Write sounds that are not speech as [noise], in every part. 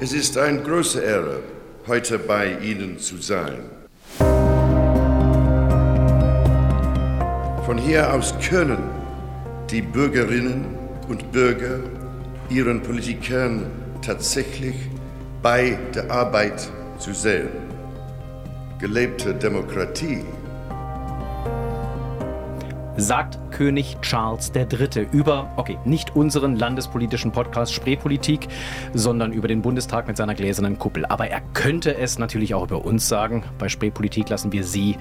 Es ist eine große Ehre, heute bei Ihnen zu sein. Von hier aus können die Bürgerinnen und Bürger ihren Politikern tatsächlich bei der Arbeit zu sehen. Gelebte Demokratie sagt König Charles III. über, okay, nicht unseren landespolitischen Podcast Spreepolitik, sondern über den Bundestag mit seiner gläsernen Kuppel. Aber er könnte es natürlich auch über uns sagen. Bei Spreepolitik lassen wir Sie,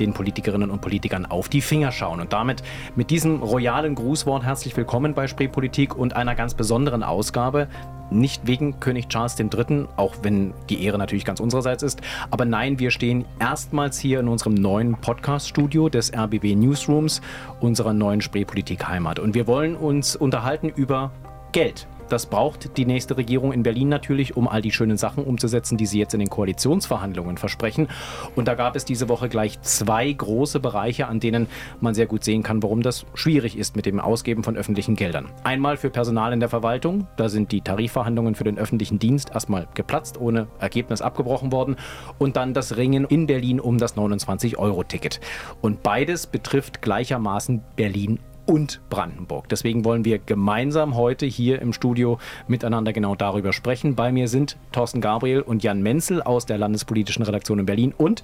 den Politikerinnen und Politikern, auf die Finger schauen. Und damit mit diesem royalen Grußwort herzlich willkommen bei Spreepolitik und einer ganz besonderen Ausgabe. Nicht wegen König Charles III., auch wenn die Ehre natürlich ganz unsererseits ist. Aber nein, wir stehen erstmals hier in unserem neuen Podcast-Studio des RBB Newsrooms, unserer neuen Spreepolitik-Heimat. Und wir wollen uns unterhalten über Geld. Das braucht die nächste Regierung in Berlin natürlich, um all die schönen Sachen umzusetzen, die sie jetzt in den Koalitionsverhandlungen versprechen. Und da gab es diese Woche gleich zwei große Bereiche, an denen man sehr gut sehen kann, warum das schwierig ist mit dem Ausgeben von öffentlichen Geldern. Einmal für Personal in der Verwaltung. Da sind die Tarifverhandlungen für den öffentlichen Dienst erstmal geplatzt, ohne Ergebnis abgebrochen worden. Und dann das Ringen in Berlin um das 29-Euro-Ticket. Und beides betrifft gleichermaßen Berlin und Brandenburg. Deswegen wollen wir gemeinsam heute hier im Studio miteinander genau darüber sprechen. Bei mir sind Thorsten Gabriel und Jan Menzel aus der Landespolitischen Redaktion in Berlin und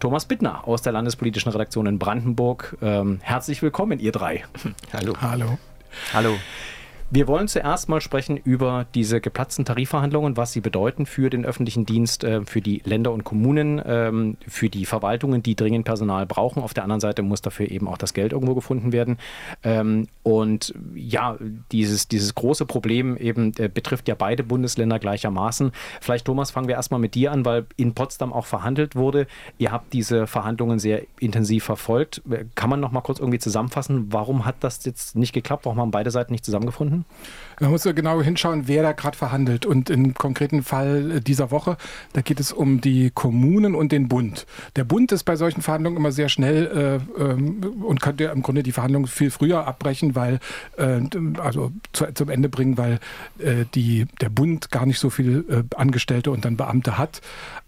Thomas Bittner aus der Landespolitischen Redaktion in Brandenburg. Ähm, herzlich willkommen, ihr drei. Hallo. Hallo. Hallo. Wir wollen zuerst mal sprechen über diese geplatzten Tarifverhandlungen, was sie bedeuten für den öffentlichen Dienst, äh, für die Länder und Kommunen, ähm, für die Verwaltungen, die dringend Personal brauchen. Auf der anderen Seite muss dafür eben auch das Geld irgendwo gefunden werden. Ähm, und ja, dieses, dieses große Problem eben äh, betrifft ja beide Bundesländer gleichermaßen. Vielleicht, Thomas, fangen wir erstmal mit dir an, weil in Potsdam auch verhandelt wurde. Ihr habt diese Verhandlungen sehr intensiv verfolgt. Kann man noch mal kurz irgendwie zusammenfassen, warum hat das jetzt nicht geklappt? Warum haben beide Seiten nicht zusammengefunden? Man muss ja genau hinschauen, wer da gerade verhandelt. Und im konkreten Fall dieser Woche, da geht es um die Kommunen und den Bund. Der Bund ist bei solchen Verhandlungen immer sehr schnell äh, ähm, und könnte im Grunde die Verhandlungen viel früher abbrechen, weil äh, also zu, zum Ende bringen, weil äh, die, der Bund gar nicht so viele äh, Angestellte und dann Beamte hat.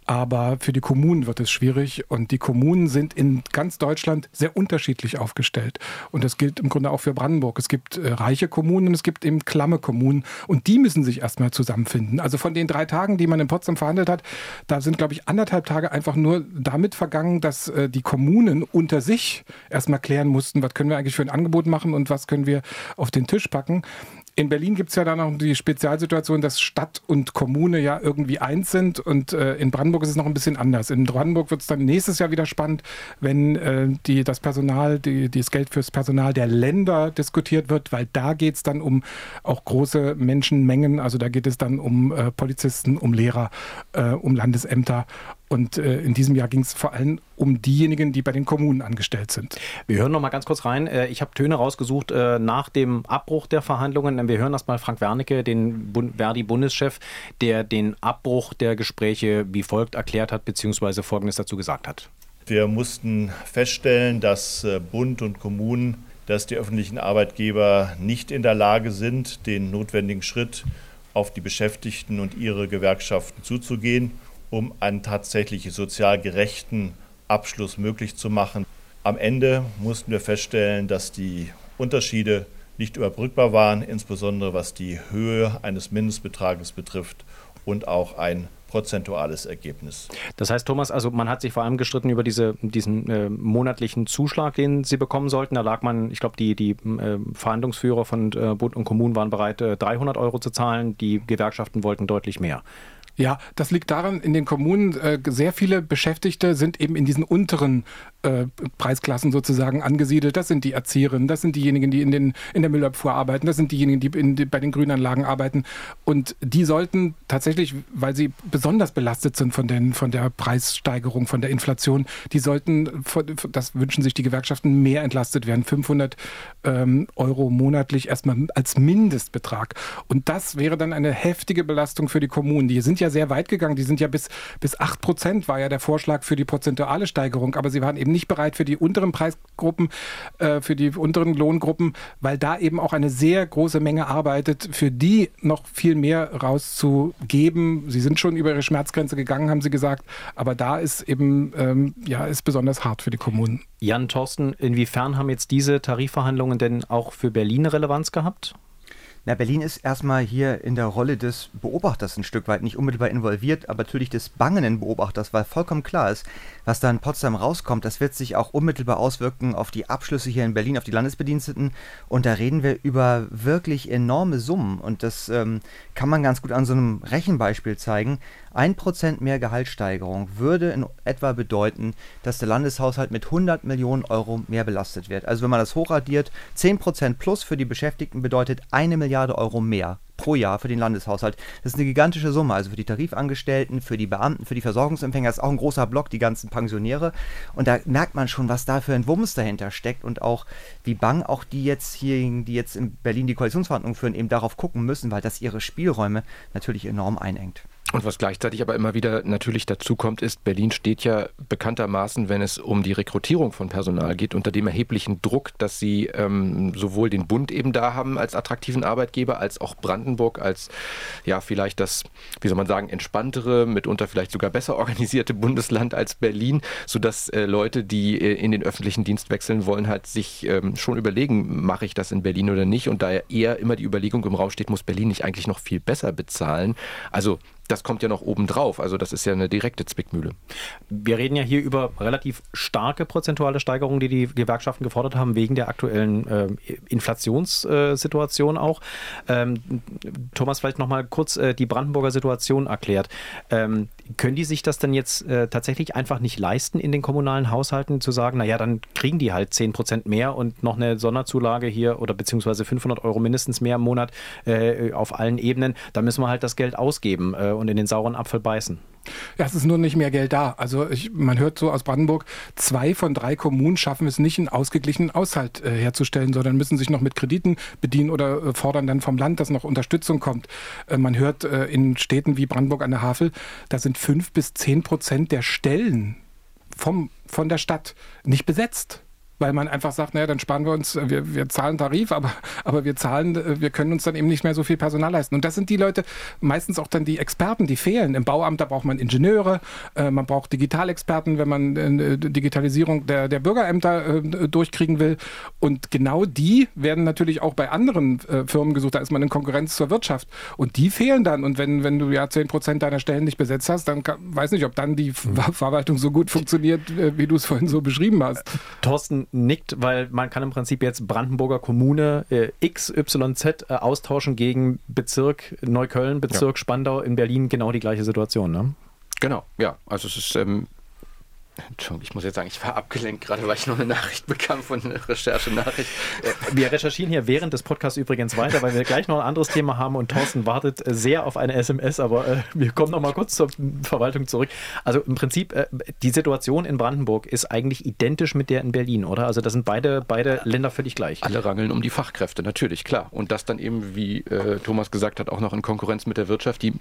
Aber für die Kommunen wird es schwierig und die Kommunen sind in ganz Deutschland sehr unterschiedlich aufgestellt. Und das gilt im Grunde auch für Brandenburg. Es gibt äh, reiche Kommunen, es gibt eben klamme Kommunen und die müssen sich erstmal zusammenfinden. Also von den drei Tagen, die man in Potsdam verhandelt hat, da sind, glaube ich, anderthalb Tage einfach nur damit vergangen, dass äh, die Kommunen unter sich erstmal klären mussten, was können wir eigentlich für ein Angebot machen und was können wir auf den Tisch packen. In Berlin gibt es ja dann noch die Spezialsituation, dass Stadt und Kommune ja irgendwie eins sind und äh, in Brandenburg ist es noch ein bisschen anders. In Brandenburg wird es dann nächstes Jahr wieder spannend, wenn äh, die, das Personal, die, das Geld fürs Personal der Länder diskutiert wird, weil da geht es dann um auch große Menschenmengen. Also da geht es dann um äh, Polizisten, um Lehrer, äh, um Landesämter und äh, in diesem Jahr ging es vor allem um diejenigen, die bei den Kommunen angestellt sind. Wir hören noch mal ganz kurz rein. Äh, ich habe Töne rausgesucht äh, nach dem Abbruch der Verhandlungen. Wir hören erstmal Frank Wernicke, den Verdi-Bundeschef, der den Abbruch der Gespräche wie folgt erklärt hat, beziehungsweise Folgendes dazu gesagt hat. Wir mussten feststellen, dass äh, Bund und Kommunen, dass die öffentlichen Arbeitgeber nicht in der Lage sind, den notwendigen Schritt auf die Beschäftigten und ihre Gewerkschaften zuzugehen um einen tatsächlich sozial gerechten Abschluss möglich zu machen. Am Ende mussten wir feststellen, dass die Unterschiede nicht überbrückbar waren, insbesondere was die Höhe eines Mindestbetrages betrifft und auch ein prozentuales Ergebnis. Das heißt, Thomas, also man hat sich vor allem gestritten über diese, diesen äh, monatlichen Zuschlag, den Sie bekommen sollten. Da lag man, ich glaube, die, die äh, Verhandlungsführer von äh, Bund und Kommunen waren bereit, 300 äh, Euro zu zahlen. Die Gewerkschaften wollten deutlich mehr. Ja, das liegt daran, in den Kommunen äh, sehr viele Beschäftigte sind eben in diesen unteren äh, Preisklassen sozusagen angesiedelt. Das sind die Erzieherinnen, das sind diejenigen, die in, den, in der Müllabfuhr arbeiten, das sind diejenigen, die, in, die bei den Grünanlagen arbeiten. Und die sollten tatsächlich, weil sie besonders belastet sind von, den, von der Preissteigerung, von der Inflation, die sollten, das wünschen sich die Gewerkschaften, mehr entlastet werden. 500 ähm, Euro monatlich erstmal als Mindestbetrag. Und das wäre dann eine heftige Belastung für die Kommunen. Die sind ja sehr weit gegangen. Die sind ja bis, bis 8 Prozent war ja der Vorschlag für die prozentuale Steigerung. Aber sie waren eben nicht bereit für die unteren Preisgruppen, äh, für die unteren Lohngruppen, weil da eben auch eine sehr große Menge arbeitet, für die noch viel mehr rauszugeben. Sie sind schon über ihre Schmerzgrenze gegangen, haben sie gesagt, aber da ist eben ähm, ja ist besonders hart für die Kommunen. Jan Thorsten, inwiefern haben jetzt diese Tarifverhandlungen denn auch für Berlin Relevanz gehabt? Na, Berlin ist erstmal hier in der Rolle des Beobachters ein Stück weit, nicht unmittelbar involviert, aber natürlich des bangenden Beobachters, weil vollkommen klar ist, was da in Potsdam rauskommt, das wird sich auch unmittelbar auswirken auf die Abschlüsse hier in Berlin, auf die Landesbediensteten. Und da reden wir über wirklich enorme Summen. Und das ähm, kann man ganz gut an so einem Rechenbeispiel zeigen. Ein Prozent mehr Gehaltssteigerung würde in etwa bedeuten, dass der Landeshaushalt mit 100 Millionen Euro mehr belastet wird. Also wenn man das hochradiert, 10 Prozent plus für die Beschäftigten bedeutet eine Milliarde Euro mehr pro Jahr für den Landeshaushalt. Das ist eine gigantische Summe, also für die Tarifangestellten, für die Beamten, für die Versorgungsempfänger das ist auch ein großer Block, die ganzen Pensionäre. Und da merkt man schon, was da für ein Wumms dahinter steckt und auch wie bang auch die jetzt hier, die jetzt in Berlin die Koalitionsverhandlungen führen, eben darauf gucken müssen, weil das ihre Spielräume natürlich enorm einengt. Und was gleichzeitig aber immer wieder natürlich dazu kommt, ist, Berlin steht ja bekanntermaßen, wenn es um die Rekrutierung von Personal geht, unter dem erheblichen Druck, dass sie ähm, sowohl den Bund eben da haben als attraktiven Arbeitgeber, als auch Brandenburg als, ja, vielleicht das, wie soll man sagen, entspanntere, mitunter vielleicht sogar besser organisierte [laughs] Bundesland als Berlin, sodass äh, Leute, die äh, in den öffentlichen Dienst wechseln wollen, halt sich ähm, schon überlegen, mache ich das in Berlin oder nicht? Und da eher immer die Überlegung im Raum steht, muss Berlin nicht eigentlich noch viel besser bezahlen? Also das kommt ja noch obendrauf. Also das ist ja eine direkte Zwickmühle. Wir reden ja hier über relativ starke prozentuale Steigerungen, die die Gewerkschaften gefordert haben, wegen der aktuellen äh, Inflationssituation auch. Ähm, Thomas, vielleicht nochmal kurz äh, die Brandenburger Situation erklärt. Ähm, können die sich das denn jetzt äh, tatsächlich einfach nicht leisten, in den kommunalen Haushalten zu sagen, naja, dann kriegen die halt 10 Prozent mehr und noch eine Sonderzulage hier oder beziehungsweise 500 Euro mindestens mehr im Monat äh, auf allen Ebenen, da müssen wir halt das Geld ausgeben äh, und in den sauren Apfel beißen. Ja, es ist nur nicht mehr Geld da. Also ich, man hört so aus Brandenburg, zwei von drei Kommunen schaffen es nicht, einen ausgeglichenen Haushalt äh, herzustellen, sondern müssen sich noch mit Krediten bedienen oder äh, fordern dann vom Land, dass noch Unterstützung kommt. Äh, man hört äh, in Städten wie Brandenburg an der Havel, da sind fünf bis zehn Prozent der Stellen vom, von der Stadt nicht besetzt weil man einfach sagt, naja, dann sparen wir uns, äh, wir, wir zahlen Tarif, aber, [laughs] aber wir zahlen, äh, wir können uns dann eben nicht mehr so viel Personal leisten. Und das sind die Leute, meistens auch dann die Experten, die fehlen. Im Bauamt, da braucht man Ingenieure, äh, man braucht Digitalexperten, wenn man äh, Digitalisierung der, der Bürgerämter äh, durchkriegen will. Und genau die werden natürlich auch bei anderen äh, Firmen gesucht. Da ist man in Konkurrenz zur Wirtschaft. Und die fehlen dann. Und wenn, wenn du ja 10 Prozent deiner Stellen nicht besetzt hast, dann kann, weiß nicht, ob dann die Ver Verwaltung so gut funktioniert, wie du es vorhin so beschrieben hast. Thorsten, nickt, weil man kann im Prinzip jetzt Brandenburger Kommune äh, XYZ äh, austauschen gegen Bezirk Neukölln, Bezirk ja. Spandau in Berlin genau die gleiche Situation. Ne? Genau, ja. Also es ist ähm, Entschuldigung, ich muss jetzt sagen, ich war abgelenkt, gerade weil ich noch eine Nachricht bekam von einer Recherchenachricht. Äh, wir recherchieren hier während des Podcasts übrigens weiter, weil wir gleich noch ein anderes Thema haben und Thorsten wartet sehr auf eine SMS, aber äh, wir kommen noch mal kurz zur Verwaltung zurück. Also im Prinzip, äh, die Situation in Brandenburg ist eigentlich identisch mit der in Berlin, oder? Also da sind beide, beide Länder völlig gleich. Alle rangeln um die Fachkräfte, natürlich, klar. Und das dann eben, wie äh, Thomas gesagt hat, auch noch in Konkurrenz mit der Wirtschaft, die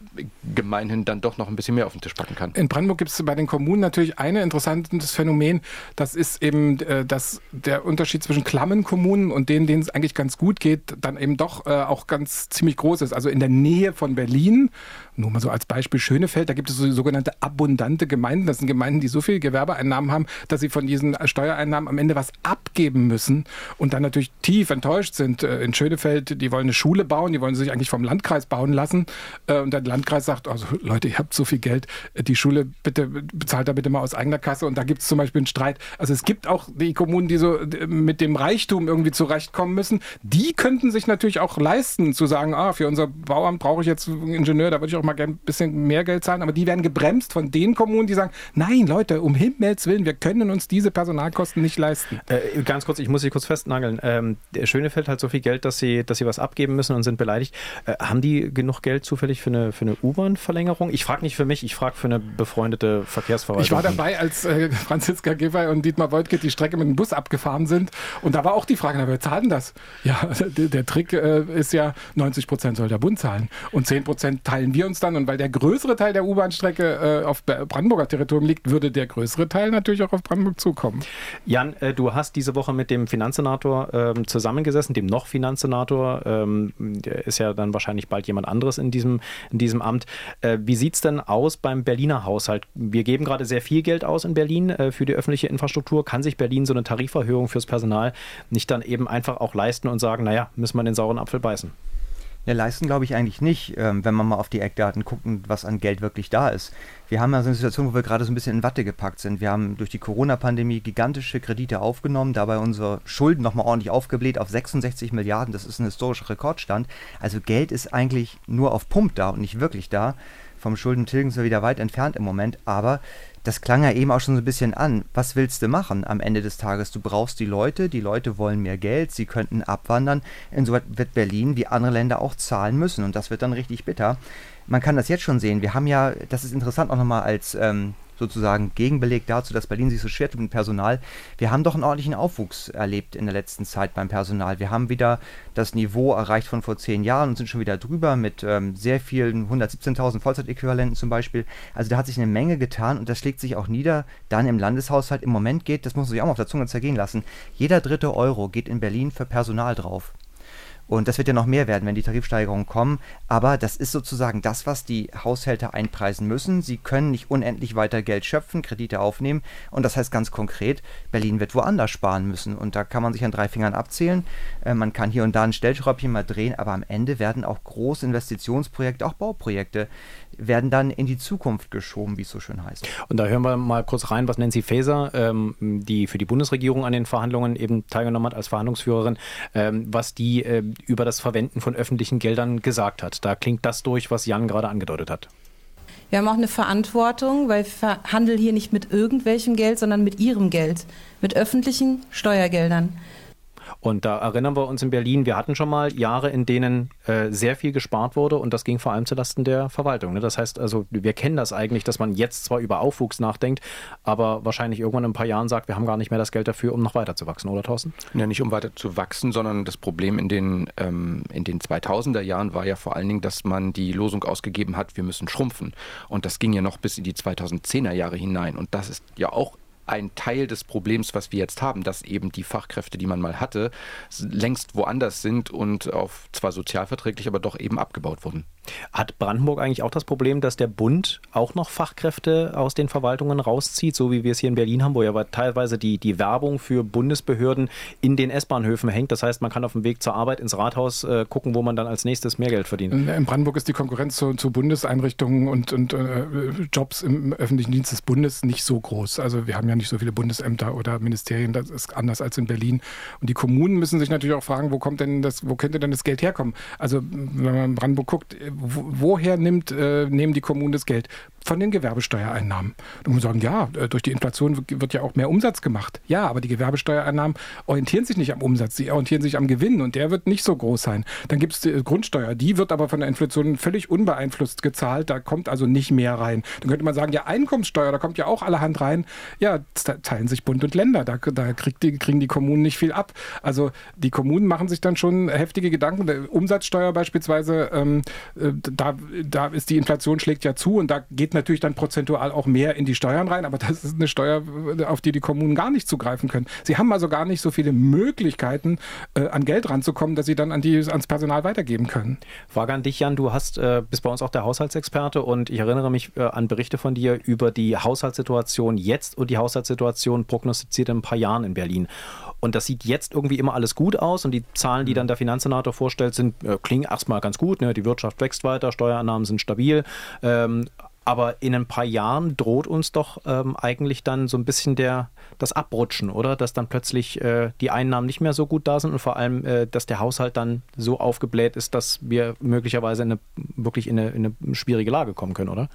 gemeinhin dann doch noch ein bisschen mehr auf den Tisch packen kann. In Brandenburg gibt es bei den Kommunen natürlich eine interessante interessantes Phänomen. Das ist eben, äh, dass der Unterschied zwischen klammen Kommunen und denen, denen es eigentlich ganz gut geht, dann eben doch äh, auch ganz ziemlich groß ist. Also in der Nähe von Berlin nur mal so als Beispiel Schönefeld, da gibt es so sogenannte abundante Gemeinden. Das sind Gemeinden, die so viel Gewerbeeinnahmen haben, dass sie von diesen Steuereinnahmen am Ende was abgeben müssen und dann natürlich tief enttäuscht sind. Äh, in Schönefeld, die wollen eine Schule bauen, die wollen sich eigentlich vom Landkreis bauen lassen. Äh, und der Landkreis sagt, also Leute, ihr habt so viel Geld, äh, die Schule bitte bezahlt da bitte mal aus eigener Kasse. Und da gibt es zum Beispiel einen Streit. Also es gibt auch die Kommunen, die so mit dem Reichtum irgendwie zurechtkommen müssen. Die könnten sich natürlich auch leisten, zu sagen, ah, für unser Bauamt brauche ich jetzt einen Ingenieur, da würde ich auch mal ein bisschen mehr Geld zahlen, aber die werden gebremst von den Kommunen, die sagen, nein, Leute, um Himmels Willen, wir können uns diese Personalkosten nicht leisten. Äh, ganz kurz, ich muss Sie kurz festnageln. Ähm, Schönefeld hat so viel Geld, dass sie, dass sie was abgeben müssen und sind beleidigt. Äh, haben die genug Geld zufällig für eine, für eine U-Bahn-Verlängerung? Ich frage nicht für mich, ich frage für eine befreundete Verkehrsverwaltung. Ich war dabei, als als äh, [laughs] Franziska Giffey und Dietmar Woidke die Strecke mit dem Bus abgefahren sind. Und da war auch die Frage, na, wer zahlt denn das? Ja, [laughs] der, der Trick äh, ist ja, 90 Prozent soll der Bund zahlen. Und 10 Prozent teilen wir uns dann. Und weil der größere Teil der U-Bahn-Strecke äh, auf Brandenburger Territorium liegt, würde der größere Teil natürlich auch auf Brandenburg zukommen. Jan, äh, du hast diese Woche mit dem Finanzsenator ähm, zusammengesessen, dem noch Finanzsenator. Ähm, ist ja dann wahrscheinlich bald jemand anderes in diesem, in diesem Amt. Äh, wie sieht es denn aus beim Berliner Haushalt? Wir geben gerade sehr viel Geld aus in Berlin äh, für die öffentliche Infrastruktur. Kann sich Berlin so eine Tariferhöhung fürs Personal nicht dann eben einfach auch leisten und sagen, naja, müssen wir den sauren Apfel beißen? Ja, leisten glaube ich eigentlich nicht, ähm, wenn man mal auf die Eckdaten guckt, was an Geld wirklich da ist. Wir haben ja so eine Situation, wo wir gerade so ein bisschen in Watte gepackt sind. Wir haben durch die Corona-Pandemie gigantische Kredite aufgenommen, dabei unsere Schulden nochmal ordentlich aufgebläht auf 66 Milliarden. Das ist ein historischer Rekordstand. Also Geld ist eigentlich nur auf Pump da und nicht wirklich da. Vom Schuldentilgen sind wir wieder weit entfernt im Moment, aber das klang ja eben auch schon so ein bisschen an. Was willst du machen am Ende des Tages? Du brauchst die Leute, die Leute wollen mehr Geld, sie könnten abwandern. Insoweit wird Berlin wie andere Länder auch zahlen müssen und das wird dann richtig bitter. Man kann das jetzt schon sehen. Wir haben ja, das ist interessant auch nochmal als ähm, sozusagen Gegenbeleg dazu, dass Berlin sich so schwer tut mit Personal. Wir haben doch einen ordentlichen Aufwuchs erlebt in der letzten Zeit beim Personal. Wir haben wieder das Niveau erreicht von vor zehn Jahren und sind schon wieder drüber mit ähm, sehr vielen 117.000 Vollzeitäquivalenten zum Beispiel. Also da hat sich eine Menge getan und das schlägt sich auch nieder. Dann im Landeshaushalt im Moment geht, das muss man sich auch mal auf der Zunge zergehen lassen, jeder dritte Euro geht in Berlin für Personal drauf. Und das wird ja noch mehr werden, wenn die Tarifsteigerungen kommen. Aber das ist sozusagen das, was die Haushälter einpreisen müssen. Sie können nicht unendlich weiter Geld schöpfen, Kredite aufnehmen. Und das heißt ganz konkret, Berlin wird woanders sparen müssen. Und da kann man sich an drei Fingern abzählen. Äh, man kann hier und da ein Stellschräubchen mal drehen, aber am Ende werden auch große Investitionsprojekte, auch Bauprojekte, werden dann in die Zukunft geschoben, wie es so schön heißt. Und da hören wir mal kurz rein, was Nancy Faeser, ähm, die für die Bundesregierung an den Verhandlungen eben teilgenommen hat als Verhandlungsführerin, ähm, was die äh, über das Verwenden von öffentlichen Geldern gesagt hat. Da klingt das durch, was Jan gerade angedeutet hat. Wir haben auch eine Verantwortung, weil wir verhandeln hier nicht mit irgendwelchem Geld, sondern mit ihrem Geld, mit öffentlichen Steuergeldern. Und da erinnern wir uns in Berlin, wir hatten schon mal Jahre, in denen äh, sehr viel gespart wurde und das ging vor allem zulasten der Verwaltung. Ne? Das heißt also, wir kennen das eigentlich, dass man jetzt zwar über Aufwuchs nachdenkt, aber wahrscheinlich irgendwann in ein paar Jahren sagt, wir haben gar nicht mehr das Geld dafür, um noch weiter zu wachsen, oder Thorsten? Ja, nicht um weiter zu wachsen, sondern das Problem in den, ähm, in den 2000er Jahren war ja vor allen Dingen, dass man die Losung ausgegeben hat, wir müssen schrumpfen. Und das ging ja noch bis in die 2010er Jahre hinein. Und das ist ja auch ein Teil des Problems, was wir jetzt haben, dass eben die Fachkräfte, die man mal hatte, längst woanders sind und auf zwar sozialverträglich, aber doch eben abgebaut wurden. Hat Brandenburg eigentlich auch das Problem, dass der Bund auch noch Fachkräfte aus den Verwaltungen rauszieht, so wie wir es hier in Berlin haben, wo ja teilweise die, die Werbung für Bundesbehörden in den S-Bahnhöfen hängt? Das heißt, man kann auf dem Weg zur Arbeit ins Rathaus äh, gucken, wo man dann als nächstes mehr Geld verdient. In Brandenburg ist die Konkurrenz zu, zu Bundeseinrichtungen und, und äh, Jobs im öffentlichen Dienst des Bundes nicht so groß. Also wir haben ja nicht so viele Bundesämter oder Ministerien, das ist anders als in Berlin. Und die Kommunen müssen sich natürlich auch fragen, wo kommt denn das, wo könnte denn das Geld herkommen? Also wenn man in Brandenburg guckt, woher nimmt, äh, nehmen die Kommunen das Geld? Von den Gewerbesteuereinnahmen. Und man sagen, ja, äh, durch die Inflation wird ja auch mehr Umsatz gemacht. Ja, aber die Gewerbesteuereinnahmen orientieren sich nicht am Umsatz, sie orientieren sich am Gewinn und der wird nicht so groß sein. Dann gibt es die Grundsteuer, die wird aber von der Inflation völlig unbeeinflusst gezahlt, da kommt also nicht mehr rein. Dann könnte man sagen, ja, Einkommenssteuer, da kommt ja auch allerhand rein. Ja, teilen sich Bund und Länder, da, da die, kriegen die Kommunen nicht viel ab. Also die Kommunen machen sich dann schon heftige Gedanken. Umsatzsteuer beispielsweise, ähm, äh, da, da ist die Inflation schlägt ja zu und da geht natürlich dann prozentual auch mehr in die Steuern rein, aber das ist eine Steuer, auf die die Kommunen gar nicht zugreifen können. Sie haben also gar nicht so viele Möglichkeiten, äh, an Geld ranzukommen, dass sie dann an die, ans Personal weitergeben können. Frage an dich, Jan. Du hast, äh, bist bei uns auch der Haushaltsexperte und ich erinnere mich äh, an Berichte von dir über die Haushaltssituation jetzt und die Haushaltssituation prognostiziert in ein paar Jahren in Berlin. Und das sieht jetzt irgendwie immer alles gut aus und die Zahlen, die dann der Finanzsenator vorstellt, sind, äh, klingen erstmal ganz gut. Ne? Die Wirtschaft wächst weiter, Steuerannahmen sind stabil. Ähm, aber in ein paar Jahren droht uns doch ähm, eigentlich dann so ein bisschen der, das Abrutschen, oder? Dass dann plötzlich äh, die Einnahmen nicht mehr so gut da sind und vor allem, äh, dass der Haushalt dann so aufgebläht ist, dass wir möglicherweise in eine, wirklich in eine, in eine schwierige Lage kommen können, oder?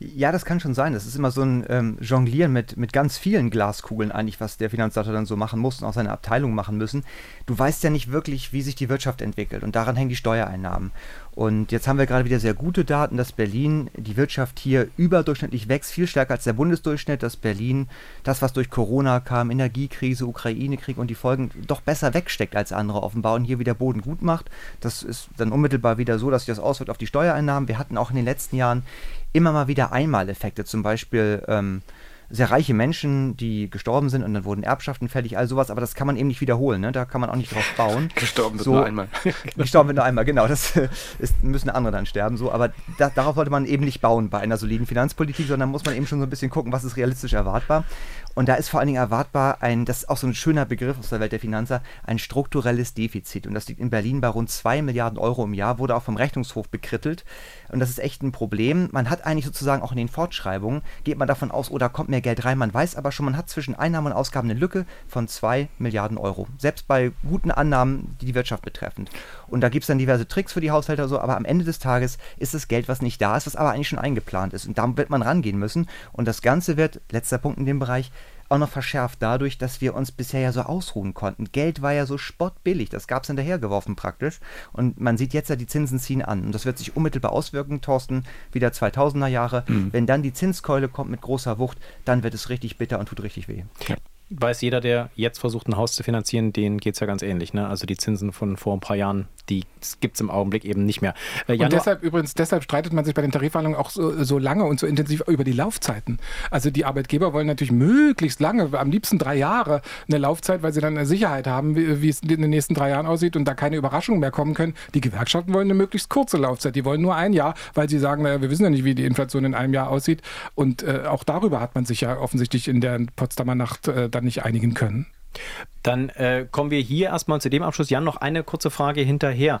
Ja, das kann schon sein. Das ist immer so ein ähm, Jonglieren mit, mit ganz vielen Glaskugeln eigentlich, was der Finanzleiter dann so machen muss und auch seine Abteilung machen müssen. Du weißt ja nicht wirklich, wie sich die Wirtschaft entwickelt und daran hängen die Steuereinnahmen. Und jetzt haben wir gerade wieder sehr gute Daten, dass Berlin, die Wirtschaft hier überdurchschnittlich wächst, viel stärker als der Bundesdurchschnitt, dass Berlin das, was durch Corona kam, Energiekrise, Ukraine-Krieg und die Folgen, doch besser wegsteckt als andere offenbar und hier wieder Boden gut macht. Das ist dann unmittelbar wieder so, dass sich das auswirkt auf die Steuereinnahmen. Wir hatten auch in den letzten Jahren immer mal wieder Einmaleffekte, zum Beispiel ähm, sehr reiche Menschen, die gestorben sind und dann wurden Erbschaften fällig, all sowas, aber das kann man eben nicht wiederholen, ne? da kann man auch nicht drauf bauen. [laughs] gestorben wird so, nur einmal. [laughs] gestorben wird nur einmal, genau, das [laughs] ist, müssen andere dann sterben, so, aber da, darauf sollte man eben nicht bauen bei einer soliden Finanzpolitik, sondern muss man eben schon so ein bisschen gucken, was ist realistisch erwartbar. Und da ist vor allen Dingen erwartbar ein, das ist auch so ein schöner Begriff aus der Welt der Finanzer, ein strukturelles Defizit. Und das liegt in Berlin bei rund 2 Milliarden Euro im Jahr, wurde auch vom Rechnungshof bekrittelt. Und das ist echt ein Problem. Man hat eigentlich sozusagen auch in den Fortschreibungen, geht man davon aus, oh, da kommt mehr Geld rein. Man weiß aber schon, man hat zwischen Einnahmen und Ausgaben eine Lücke von 2 Milliarden Euro. Selbst bei guten Annahmen, die die Wirtschaft betreffend. Und da gibt es dann diverse Tricks für die Haushalte so, aber am Ende des Tages ist das Geld, was nicht da ist, was aber eigentlich schon eingeplant ist. Und da wird man rangehen müssen. Und das Ganze wird, letzter Punkt in dem Bereich, auch noch verschärft dadurch, dass wir uns bisher ja so ausruhen konnten. Geld war ja so spottbillig, das gab es hinterhergeworfen praktisch. Und man sieht jetzt ja, die Zinsen ziehen an. Und das wird sich unmittelbar auswirken, Thorsten, wieder 2000er Jahre. Mhm. Wenn dann die Zinskeule kommt mit großer Wucht, dann wird es richtig bitter und tut richtig weh. Ja weiß jeder, der jetzt versucht, ein Haus zu finanzieren, denen geht es ja ganz ähnlich. Ne? Also die Zinsen von vor ein paar Jahren, die gibt es im Augenblick eben nicht mehr. Äh, und deshalb übrigens, deshalb streitet man sich bei den Tarifverhandlungen auch so, so, lange und so intensiv über die Laufzeiten. Also die Arbeitgeber wollen natürlich möglichst lange, am liebsten drei Jahre eine Laufzeit, weil sie dann eine Sicherheit haben, wie, wie es in den nächsten drei Jahren aussieht und da keine Überraschungen mehr kommen können. Die Gewerkschaften wollen eine möglichst kurze Laufzeit. Die wollen nur ein Jahr, weil sie sagen, naja, wir wissen ja nicht, wie die Inflation in einem Jahr aussieht. Und äh, auch darüber hat man sich ja offensichtlich in der Potsdamer Nacht äh, dann nicht einigen können. Dann äh, kommen wir hier erstmal zu dem Abschluss. Jan, noch eine kurze Frage hinterher.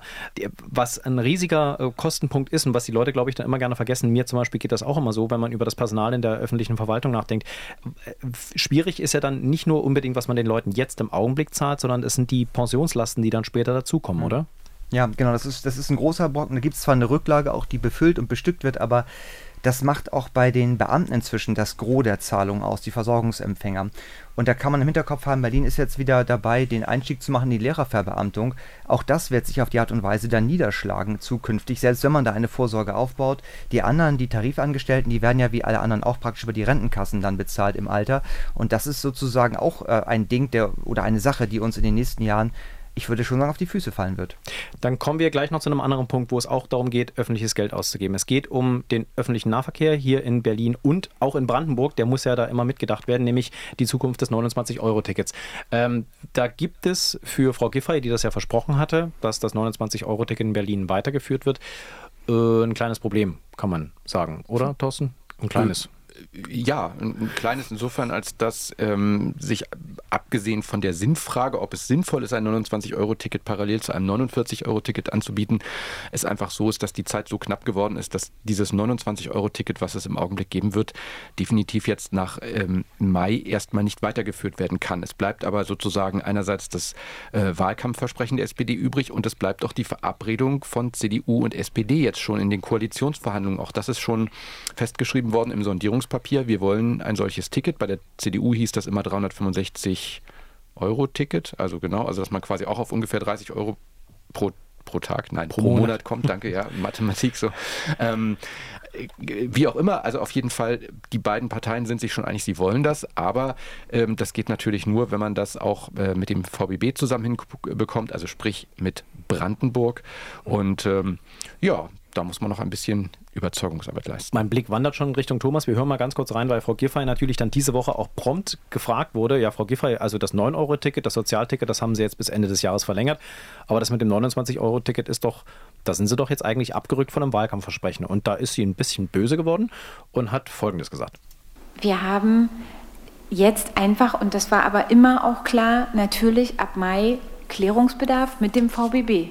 Was ein riesiger äh, Kostenpunkt ist und was die Leute, glaube ich, dann immer gerne vergessen, mir zum Beispiel geht das auch immer so, wenn man über das Personal in der öffentlichen Verwaltung nachdenkt. Äh, schwierig ist ja dann nicht nur unbedingt, was man den Leuten jetzt im Augenblick zahlt, sondern es sind die Pensionslasten, die dann später dazukommen, mhm. oder? Ja, genau, das ist, das ist ein großer Brocken. Da gibt es zwar eine Rücklage, auch die befüllt und bestückt wird, aber das macht auch bei den Beamten inzwischen das Gros der Zahlung aus, die Versorgungsempfänger. Und da kann man im Hinterkopf haben, Berlin ist jetzt wieder dabei, den Einstieg zu machen in die Lehrerverbeamtung. Auch das wird sich auf die Art und Weise dann niederschlagen zukünftig, selbst wenn man da eine Vorsorge aufbaut. Die anderen, die Tarifangestellten, die werden ja wie alle anderen auch praktisch über die Rentenkassen dann bezahlt im Alter. Und das ist sozusagen auch äh, ein Ding der oder eine Sache, die uns in den nächsten Jahren ich würde schon sagen, auf die Füße fallen wird. Dann kommen wir gleich noch zu einem anderen Punkt, wo es auch darum geht, öffentliches Geld auszugeben. Es geht um den öffentlichen Nahverkehr hier in Berlin und auch in Brandenburg. Der muss ja da immer mitgedacht werden, nämlich die Zukunft des 29-Euro-Tickets. Ähm, da gibt es für Frau Giffey, die das ja versprochen hatte, dass das 29-Euro-Ticket in Berlin weitergeführt wird, äh, ein kleines Problem, kann man sagen. Oder, Thorsten? Ein kleines ja, ein, kleines insofern, als dass ähm, sich abgesehen von der Sinnfrage, ob es sinnvoll ist, ein 29-Euro-Ticket parallel zu einem 49-Euro-Ticket anzubieten, es einfach so ist, dass die Zeit so knapp geworden ist, dass dieses 29-Euro-Ticket, was es im Augenblick geben wird, definitiv jetzt nach ähm, Mai erstmal nicht weitergeführt werden kann. Es bleibt aber sozusagen einerseits das äh, Wahlkampfversprechen der SPD übrig und es bleibt auch die Verabredung von CDU und SPD jetzt schon in den Koalitionsverhandlungen. Auch das ist schon festgeschrieben worden im Sondierungs Verhandlungspapier, wir wollen ein solches Ticket. Bei der CDU hieß das immer 365 Euro Ticket, also genau, also dass man quasi auch auf ungefähr 30 Euro pro pro Tag, nein, pro, pro Monat. Monat. kommt, danke, ja, [laughs] Mathematik so. Ähm, wie auch immer, also auf jeden Fall, die beiden Parteien sind sich schon einig, sie wollen das, aber ähm, das geht natürlich nur, wenn man das auch äh, mit dem VBB zusammen hinbekommt, also sprich mit Brandenburg. Und ähm, ja, da muss man noch ein bisschen Überzeugungsarbeit leisten. Mein Blick wandert schon Richtung Thomas. Wir hören mal ganz kurz rein, weil Frau Giffey natürlich dann diese Woche auch prompt gefragt wurde. Ja, Frau Giffey, also das 9-Euro-Ticket, das Sozialticket, das haben Sie jetzt bis Ende des Jahres verlängert. Aber das mit dem 29-Euro-Ticket ist doch, da sind Sie doch jetzt eigentlich abgerückt von einem Wahlkampfversprechen. Und da ist sie ein bisschen böse geworden und hat Folgendes gesagt. Wir haben jetzt einfach, und das war aber immer auch klar, natürlich ab Mai Klärungsbedarf mit dem VBB.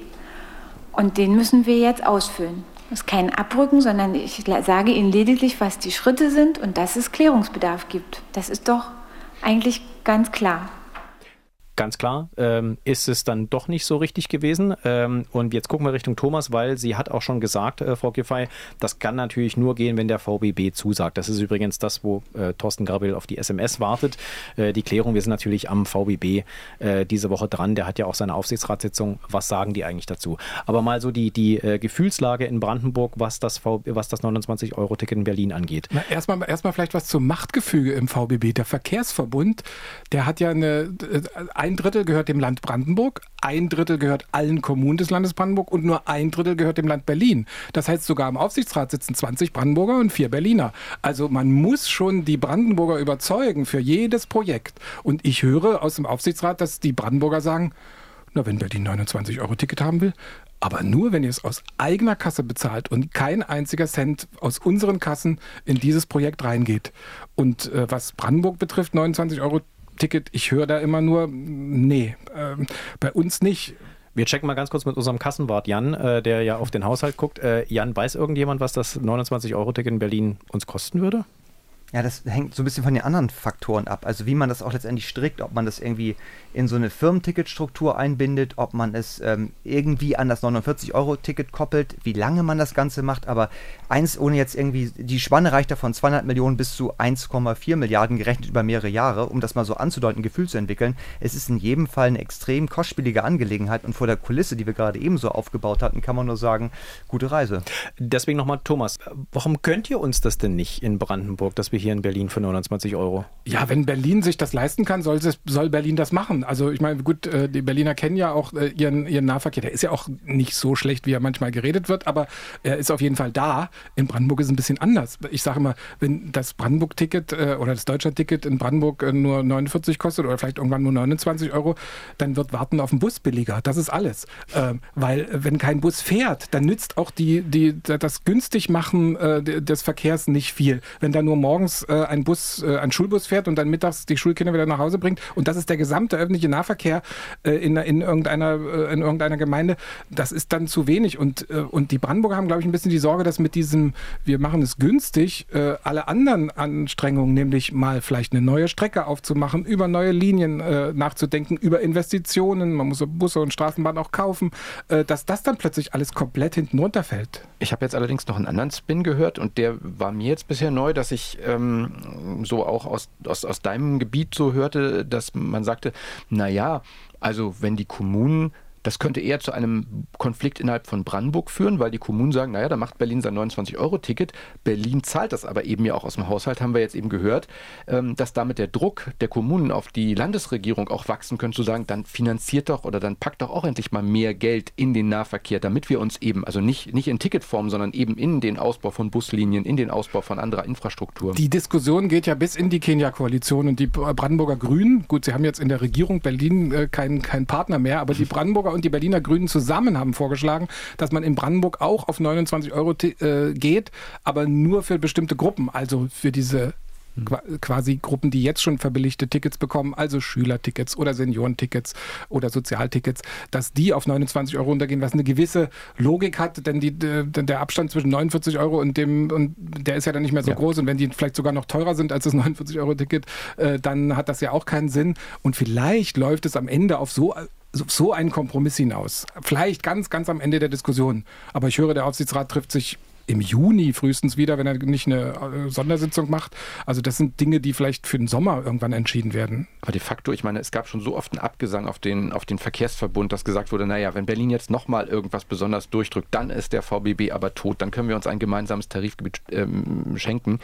Und den müssen wir jetzt ausfüllen. Das ist kein Abrücken, sondern ich sage Ihnen lediglich, was die Schritte sind und dass es Klärungsbedarf gibt. Das ist doch eigentlich ganz klar. Ganz klar, ähm, ist es dann doch nicht so richtig gewesen. Ähm, und jetzt gucken wir Richtung Thomas, weil sie hat auch schon gesagt, äh, Frau Giffey, das kann natürlich nur gehen, wenn der VBB zusagt. Das ist übrigens das, wo äh, Thorsten Gabriel auf die SMS wartet. Äh, die Klärung, wir sind natürlich am VBB äh, diese Woche dran. Der hat ja auch seine Aufsichtsratssitzung. Was sagen die eigentlich dazu? Aber mal so die, die äh, Gefühlslage in Brandenburg, was das, was das 29-Euro-Ticket in Berlin angeht. Erstmal, erstmal vielleicht was zum Machtgefüge im VBB. Der Verkehrsverbund, der hat ja eine äh, ein Drittel gehört dem Land Brandenburg, ein Drittel gehört allen Kommunen des Landes Brandenburg und nur ein Drittel gehört dem Land Berlin. Das heißt, sogar im Aufsichtsrat sitzen 20 Brandenburger und vier Berliner. Also man muss schon die Brandenburger überzeugen für jedes Projekt. Und ich höre aus dem Aufsichtsrat, dass die Brandenburger sagen, na, wenn Berlin 29 Euro Ticket haben will, aber nur, wenn ihr es aus eigener Kasse bezahlt und kein einziger Cent aus unseren Kassen in dieses Projekt reingeht. Und äh, was Brandenburg betrifft, 29 Euro Ticket, ich höre da immer nur, nee, äh, bei uns nicht. Wir checken mal ganz kurz mit unserem Kassenwart Jan, äh, der ja auf den Haushalt guckt. Äh, Jan, weiß irgendjemand, was das 29-Euro-Ticket in Berlin uns kosten würde? Ja, das hängt so ein bisschen von den anderen Faktoren ab. Also wie man das auch letztendlich strickt, ob man das irgendwie in so eine Firmenticketstruktur einbindet, ob man es ähm, irgendwie an das 49-Euro-Ticket koppelt, wie lange man das Ganze macht. Aber eins, ohne jetzt irgendwie, die Spanne reicht da von 200 Millionen bis zu 1,4 Milliarden gerechnet über mehrere Jahre, um das mal so anzudeuten, Gefühl zu entwickeln. Es ist in jedem Fall eine extrem kostspielige Angelegenheit und vor der Kulisse, die wir gerade ebenso aufgebaut hatten, kann man nur sagen, gute Reise. Deswegen nochmal, Thomas, warum könnt ihr uns das denn nicht in Brandenburg, dass wir hier in Berlin für 29 Euro. Ja, wenn Berlin sich das leisten kann, soll, es, soll Berlin das machen. Also ich meine, gut, äh, die Berliner kennen ja auch äh, ihren, ihren Nahverkehr. Der ist ja auch nicht so schlecht, wie er manchmal geredet wird, aber er ist auf jeden Fall da. In Brandenburg ist es ein bisschen anders. Ich sage immer, wenn das Brandenburg-Ticket äh, oder das Deutschland-Ticket in Brandenburg nur 49 kostet oder vielleicht irgendwann nur 29 Euro, dann wird Warten auf den Bus billiger. Das ist alles. Ähm, weil wenn kein Bus fährt, dann nützt auch die, die, das günstig machen des Verkehrs nicht viel. Wenn da nur morgens morgens äh, ein Bus, äh, ein Schulbus fährt und dann mittags die Schulkinder wieder nach Hause bringt. Und das ist der gesamte öffentliche Nahverkehr äh, in, in, irgendeiner, äh, in irgendeiner Gemeinde. Das ist dann zu wenig. Und, äh, und die Brandenburger haben, glaube ich, ein bisschen die Sorge, dass mit diesem, wir machen es günstig, äh, alle anderen Anstrengungen, nämlich mal vielleicht eine neue Strecke aufzumachen, über neue Linien nachzudenken, über Investitionen, man muss Busse und Straßenbahnen auch kaufen, dass das dann plötzlich alles komplett hinten runterfällt. Ich habe jetzt allerdings noch einen anderen Spin gehört und der war mir jetzt bisher neu, dass ich ähm, so auch aus, aus, aus deinem Gebiet so hörte, dass man sagte, naja, also wenn die Kommunen das könnte eher zu einem Konflikt innerhalb von Brandenburg führen, weil die Kommunen sagen, naja, da macht Berlin sein 29-Euro-Ticket. Berlin zahlt das aber eben ja auch aus dem Haushalt, haben wir jetzt eben gehört, ähm, dass damit der Druck der Kommunen auf die Landesregierung auch wachsen könnte, zu sagen, dann finanziert doch oder dann packt doch auch endlich mal mehr Geld in den Nahverkehr, damit wir uns eben, also nicht, nicht in Ticketform, sondern eben in den Ausbau von Buslinien, in den Ausbau von anderer Infrastruktur. Die Diskussion geht ja bis in die Kenia-Koalition und die Brandenburger Grünen, gut, sie haben jetzt in der Regierung Berlin äh, keinen kein Partner mehr, aber die Brandenburger und die Berliner Grünen zusammen haben vorgeschlagen, dass man in Brandenburg auch auf 29 Euro äh, geht, aber nur für bestimmte Gruppen, also für diese hm. quasi Gruppen, die jetzt schon verbilligte Tickets bekommen, also Schülertickets oder Seniorentickets oder Sozialtickets, dass die auf 29 Euro runtergehen, was eine gewisse Logik hat, denn die, der Abstand zwischen 49 Euro und dem, und der ist ja dann nicht mehr so ja. groß und wenn die vielleicht sogar noch teurer sind als das [laughs] 49 Euro Ticket, äh, dann hat das ja auch keinen Sinn und vielleicht läuft es am Ende auf so so einen Kompromiss hinaus. Vielleicht ganz, ganz am Ende der Diskussion. Aber ich höre, der Aufsichtsrat trifft sich im Juni frühestens wieder, wenn er nicht eine äh, Sondersitzung macht. Also das sind Dinge, die vielleicht für den Sommer irgendwann entschieden werden. Aber de facto, ich meine, es gab schon so oft einen Abgesang auf den, auf den Verkehrsverbund, dass gesagt wurde, naja, wenn Berlin jetzt nochmal irgendwas besonders durchdrückt, dann ist der VBB aber tot, dann können wir uns ein gemeinsames Tarifgebiet ähm, schenken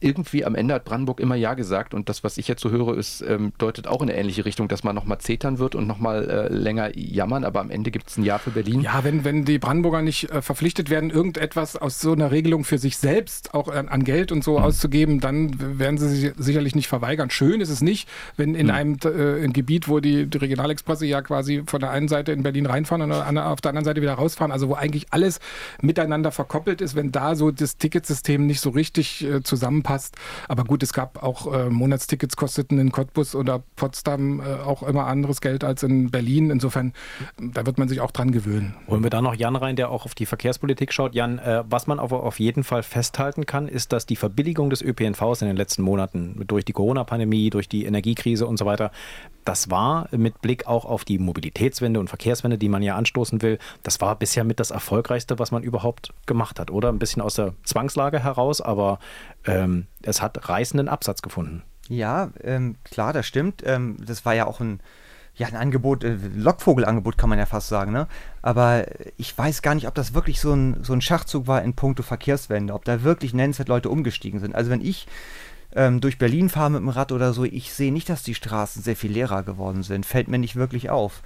irgendwie am Ende hat Brandenburg immer Ja gesagt und das, was ich jetzt so höre, ist, ähm, deutet auch in eine ähnliche Richtung, dass man nochmal zetern wird und nochmal äh, länger jammern, aber am Ende gibt es ein Ja für Berlin. Ja, wenn, wenn die Brandenburger nicht äh, verpflichtet werden, irgendetwas aus so einer Regelung für sich selbst auch an, an Geld und so mhm. auszugeben, dann werden sie sich sicherlich nicht verweigern. Schön ist es nicht, wenn in mhm. einem äh, in Gebiet, wo die, die Regionalexpresse ja quasi von der einen Seite in Berlin reinfahren und auf der anderen Seite wieder rausfahren, also wo eigentlich alles miteinander verkoppelt ist, wenn da so das Ticketsystem nicht so richtig äh, zusammenpasst passt. Aber gut, es gab auch äh, Monatstickets kosteten in Cottbus oder Potsdam äh, auch immer anderes Geld als in Berlin. Insofern, da wird man sich auch dran gewöhnen. Holen wir da noch Jan rein, der auch auf die Verkehrspolitik schaut. Jan, äh, was man auf, auf jeden Fall festhalten kann, ist, dass die Verbilligung des ÖPNVs in den letzten Monaten durch die Corona-Pandemie, durch die Energiekrise und so weiter, das war mit Blick auch auf die Mobilitätswende und Verkehrswende, die man ja anstoßen will, das war bisher mit das Erfolgreichste, was man überhaupt gemacht hat, oder? Ein bisschen aus der Zwangslage heraus, aber ähm, es hat reißenden Absatz gefunden. Ja, ähm, klar, das stimmt. Ähm, das war ja auch ein, ja, ein Angebot, äh, Lockvogelangebot kann man ja fast sagen, ne? Aber ich weiß gar nicht, ob das wirklich so ein, so ein Schachzug war in puncto Verkehrswende, ob da wirklich nennenswert Leute umgestiegen sind. Also wenn ich ähm, durch Berlin fahre mit dem Rad oder so, ich sehe nicht, dass die Straßen sehr viel leerer geworden sind. Fällt mir nicht wirklich auf.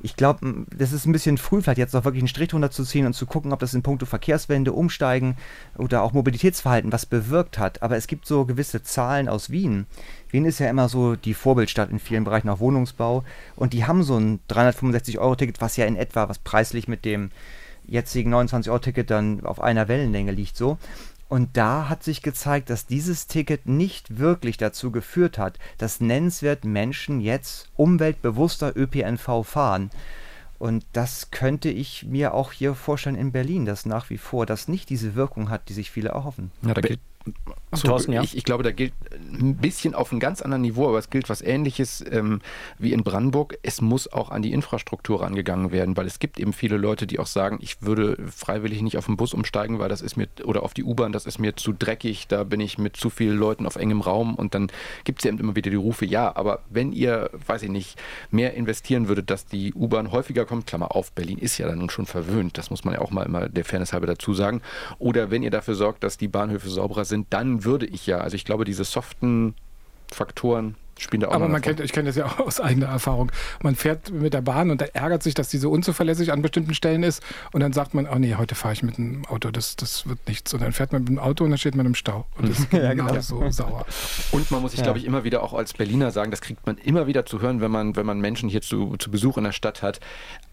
Ich glaube, das ist ein bisschen früh, vielleicht jetzt noch wirklich einen Strich drunter zu ziehen und zu gucken, ob das in puncto Verkehrswende, Umsteigen oder auch Mobilitätsverhalten was bewirkt hat. Aber es gibt so gewisse Zahlen aus Wien. Wien ist ja immer so die Vorbildstadt in vielen Bereichen, auch Wohnungsbau. Und die haben so ein 365-Euro-Ticket, was ja in etwa, was preislich mit dem jetzigen 29-Euro-Ticket dann auf einer Wellenlänge liegt so. Und da hat sich gezeigt, dass dieses Ticket nicht wirklich dazu geführt hat, dass nennenswert Menschen jetzt umweltbewusster ÖPNV fahren. Und das könnte ich mir auch hier vorstellen in Berlin, dass nach wie vor das nicht diese Wirkung hat, die sich viele erhoffen. Ja, da gilt so, Thorsten, ja? ich, ich, glaube, da gilt ein bisschen auf einem ganz anderen Niveau, aber es gilt was Ähnliches ähm, wie in Brandenburg. Es muss auch an die Infrastruktur rangegangen werden, weil es gibt eben viele Leute, die auch sagen, ich würde freiwillig nicht auf den Bus umsteigen, weil das ist mir, oder auf die U-Bahn, das ist mir zu dreckig, da bin ich mit zu vielen Leuten auf engem Raum und dann gibt es eben immer wieder die Rufe, ja, aber wenn ihr, weiß ich nicht, mehr investieren würdet, dass die U-Bahn häufiger kommt, Klammer auf, Berlin ist ja dann nun schon verwöhnt, das muss man ja auch mal immer der Fairness halber dazu sagen, oder wenn ihr dafür sorgt, dass die Bahnhöfe sauberer sind, dann würde ich ja. Also ich glaube, diese soften Faktoren spielen da auch Aber man kennt, ich kenne das ja auch aus eigener Erfahrung. Man fährt mit der Bahn und da ärgert sich, dass die so unzuverlässig an bestimmten Stellen ist. Und dann sagt man, oh nee, heute fahre ich mit dem Auto, das, das wird nichts. Und dann fährt man mit dem Auto und dann steht man im Stau. Und das [laughs] ist ja, genau so sauer. Und man muss sich, ja. glaube ich, immer wieder auch als Berliner sagen, das kriegt man immer wieder zu hören, wenn man, wenn man Menschen hier zu, zu Besuch in der Stadt hat.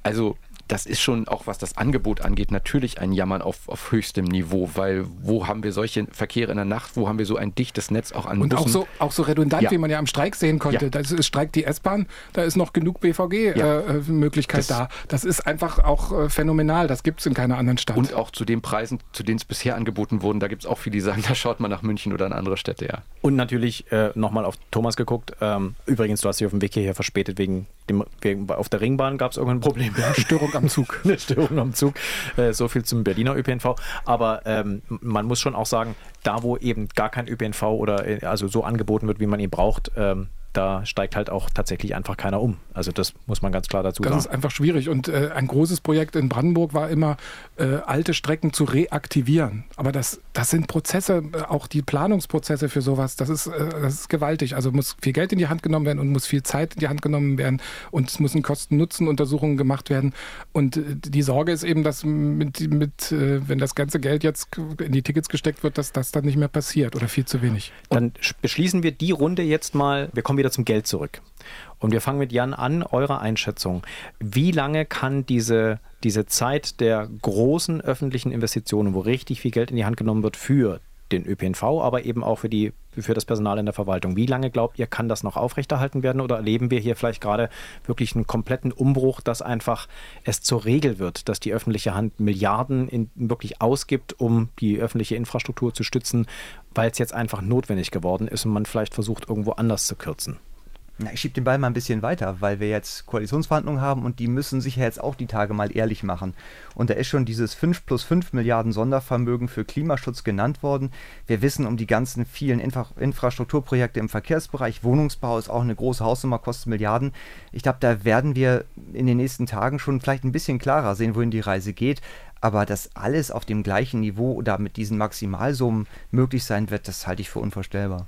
Also das ist schon auch, was das Angebot angeht, natürlich ein Jammern auf, auf höchstem Niveau, weil wo haben wir solche Verkehre in der Nacht, wo haben wir so ein dichtes Netz auch an Und Bussen? auch so, auch so redundant, ja. wie man ja am Streik sehen konnte. Ja. Da ist, streikt die S-Bahn, da ist noch genug BVG-Möglichkeit ja. äh, da. Das ist einfach auch äh, phänomenal, das gibt es in keiner anderen Stadt. Und auch zu den Preisen, zu denen es bisher angeboten wurden, da gibt es auch viele, die sagen, [laughs] da schaut man nach München oder in andere Städte, ja. Und natürlich äh, nochmal auf Thomas geguckt. Ähm, übrigens, du hast dich auf dem Weg hierher verspätet wegen dem, wegen, auf der Ringbahn gab es irgendein Problem. Ja, Störung am Zug. [laughs] Eine Störung am Zug. Äh, so viel zum Berliner ÖPNV. Aber ähm, man muss schon auch sagen, da wo eben gar kein ÖPNV oder äh, also so angeboten wird, wie man ihn braucht, ähm, da steigt halt auch tatsächlich einfach keiner um. Also das muss man ganz klar dazu das sagen. Das ist einfach schwierig. Und äh, ein großes Projekt in Brandenburg war immer, äh, alte Strecken zu reaktivieren. Aber das, das sind Prozesse, äh, auch die Planungsprozesse für sowas, das ist, äh, das ist gewaltig. Also muss viel Geld in die Hand genommen werden und muss viel Zeit in die Hand genommen werden und es müssen Kosten-Nutzen-Untersuchungen gemacht werden. Und äh, die Sorge ist eben, dass mit, mit äh, wenn das ganze Geld jetzt in die Tickets gesteckt wird, dass das dann nicht mehr passiert oder viel zu wenig. Dann beschließen wir die Runde jetzt mal. Wir kommen wieder wieder zum Geld zurück. Und wir fangen mit Jan an, eure Einschätzung. Wie lange kann diese, diese Zeit der großen öffentlichen Investitionen, wo richtig viel Geld in die Hand genommen wird für den ÖPNV, aber eben auch für, die, für das Personal in der Verwaltung. Wie lange glaubt ihr, kann das noch aufrechterhalten werden oder erleben wir hier vielleicht gerade wirklich einen kompletten Umbruch, dass einfach es zur Regel wird, dass die öffentliche Hand Milliarden in, wirklich ausgibt, um die öffentliche Infrastruktur zu stützen, weil es jetzt einfach notwendig geworden ist und man vielleicht versucht, irgendwo anders zu kürzen? Na, ich schiebe den Ball mal ein bisschen weiter, weil wir jetzt Koalitionsverhandlungen haben und die müssen sich ja jetzt auch die Tage mal ehrlich machen. Und da ist schon dieses 5 plus 5 Milliarden Sondervermögen für Klimaschutz genannt worden. Wir wissen um die ganzen vielen Infra Infrastrukturprojekte im Verkehrsbereich. Wohnungsbau ist auch eine große Hausnummer, kostet Milliarden. Ich glaube, da werden wir in den nächsten Tagen schon vielleicht ein bisschen klarer sehen, wohin die Reise geht. Aber dass alles auf dem gleichen Niveau oder mit diesen Maximalsummen möglich sein wird, das halte ich für unvorstellbar.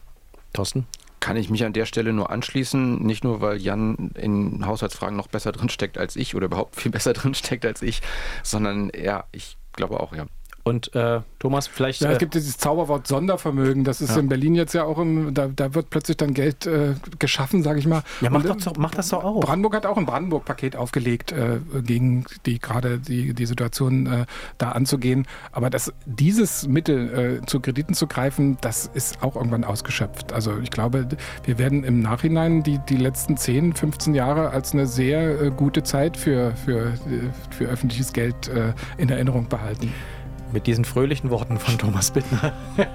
Thorsten? Kann ich mich an der Stelle nur anschließen. Nicht nur, weil Jan in Haushaltsfragen noch besser drinsteckt als ich oder überhaupt viel [laughs] besser drinsteckt als ich, sondern ja, ich glaube auch, ja. Und äh, Thomas, vielleicht. Ja, es äh, gibt dieses Zauberwort Sondervermögen. Das ist Ja. in Berlin jetzt ja auch im, da, da wird plötzlich dann Geld äh, geschaffen, sage ich mal. ja, mach, Und, doch, so- mach das doch auch. Brandenburg hat auch ein Brandenburg-Paket aufgelegt, äh, gegen die gerade die, die Situation äh, da anzugehen. Aber das, dieses Mittel äh, zu Krediten zu greifen, das ist auch irgendwann ausgeschöpft. Also ich glaube, wir werden im Nachhinein die, die letzten 10, 15 Jahre als eine sehr äh, gute Zeit für, für, äh, für öffentliches Geld äh, in Erinnerung behalten. Mit diesen fröhlichen Worten von Thomas Bittner. [laughs]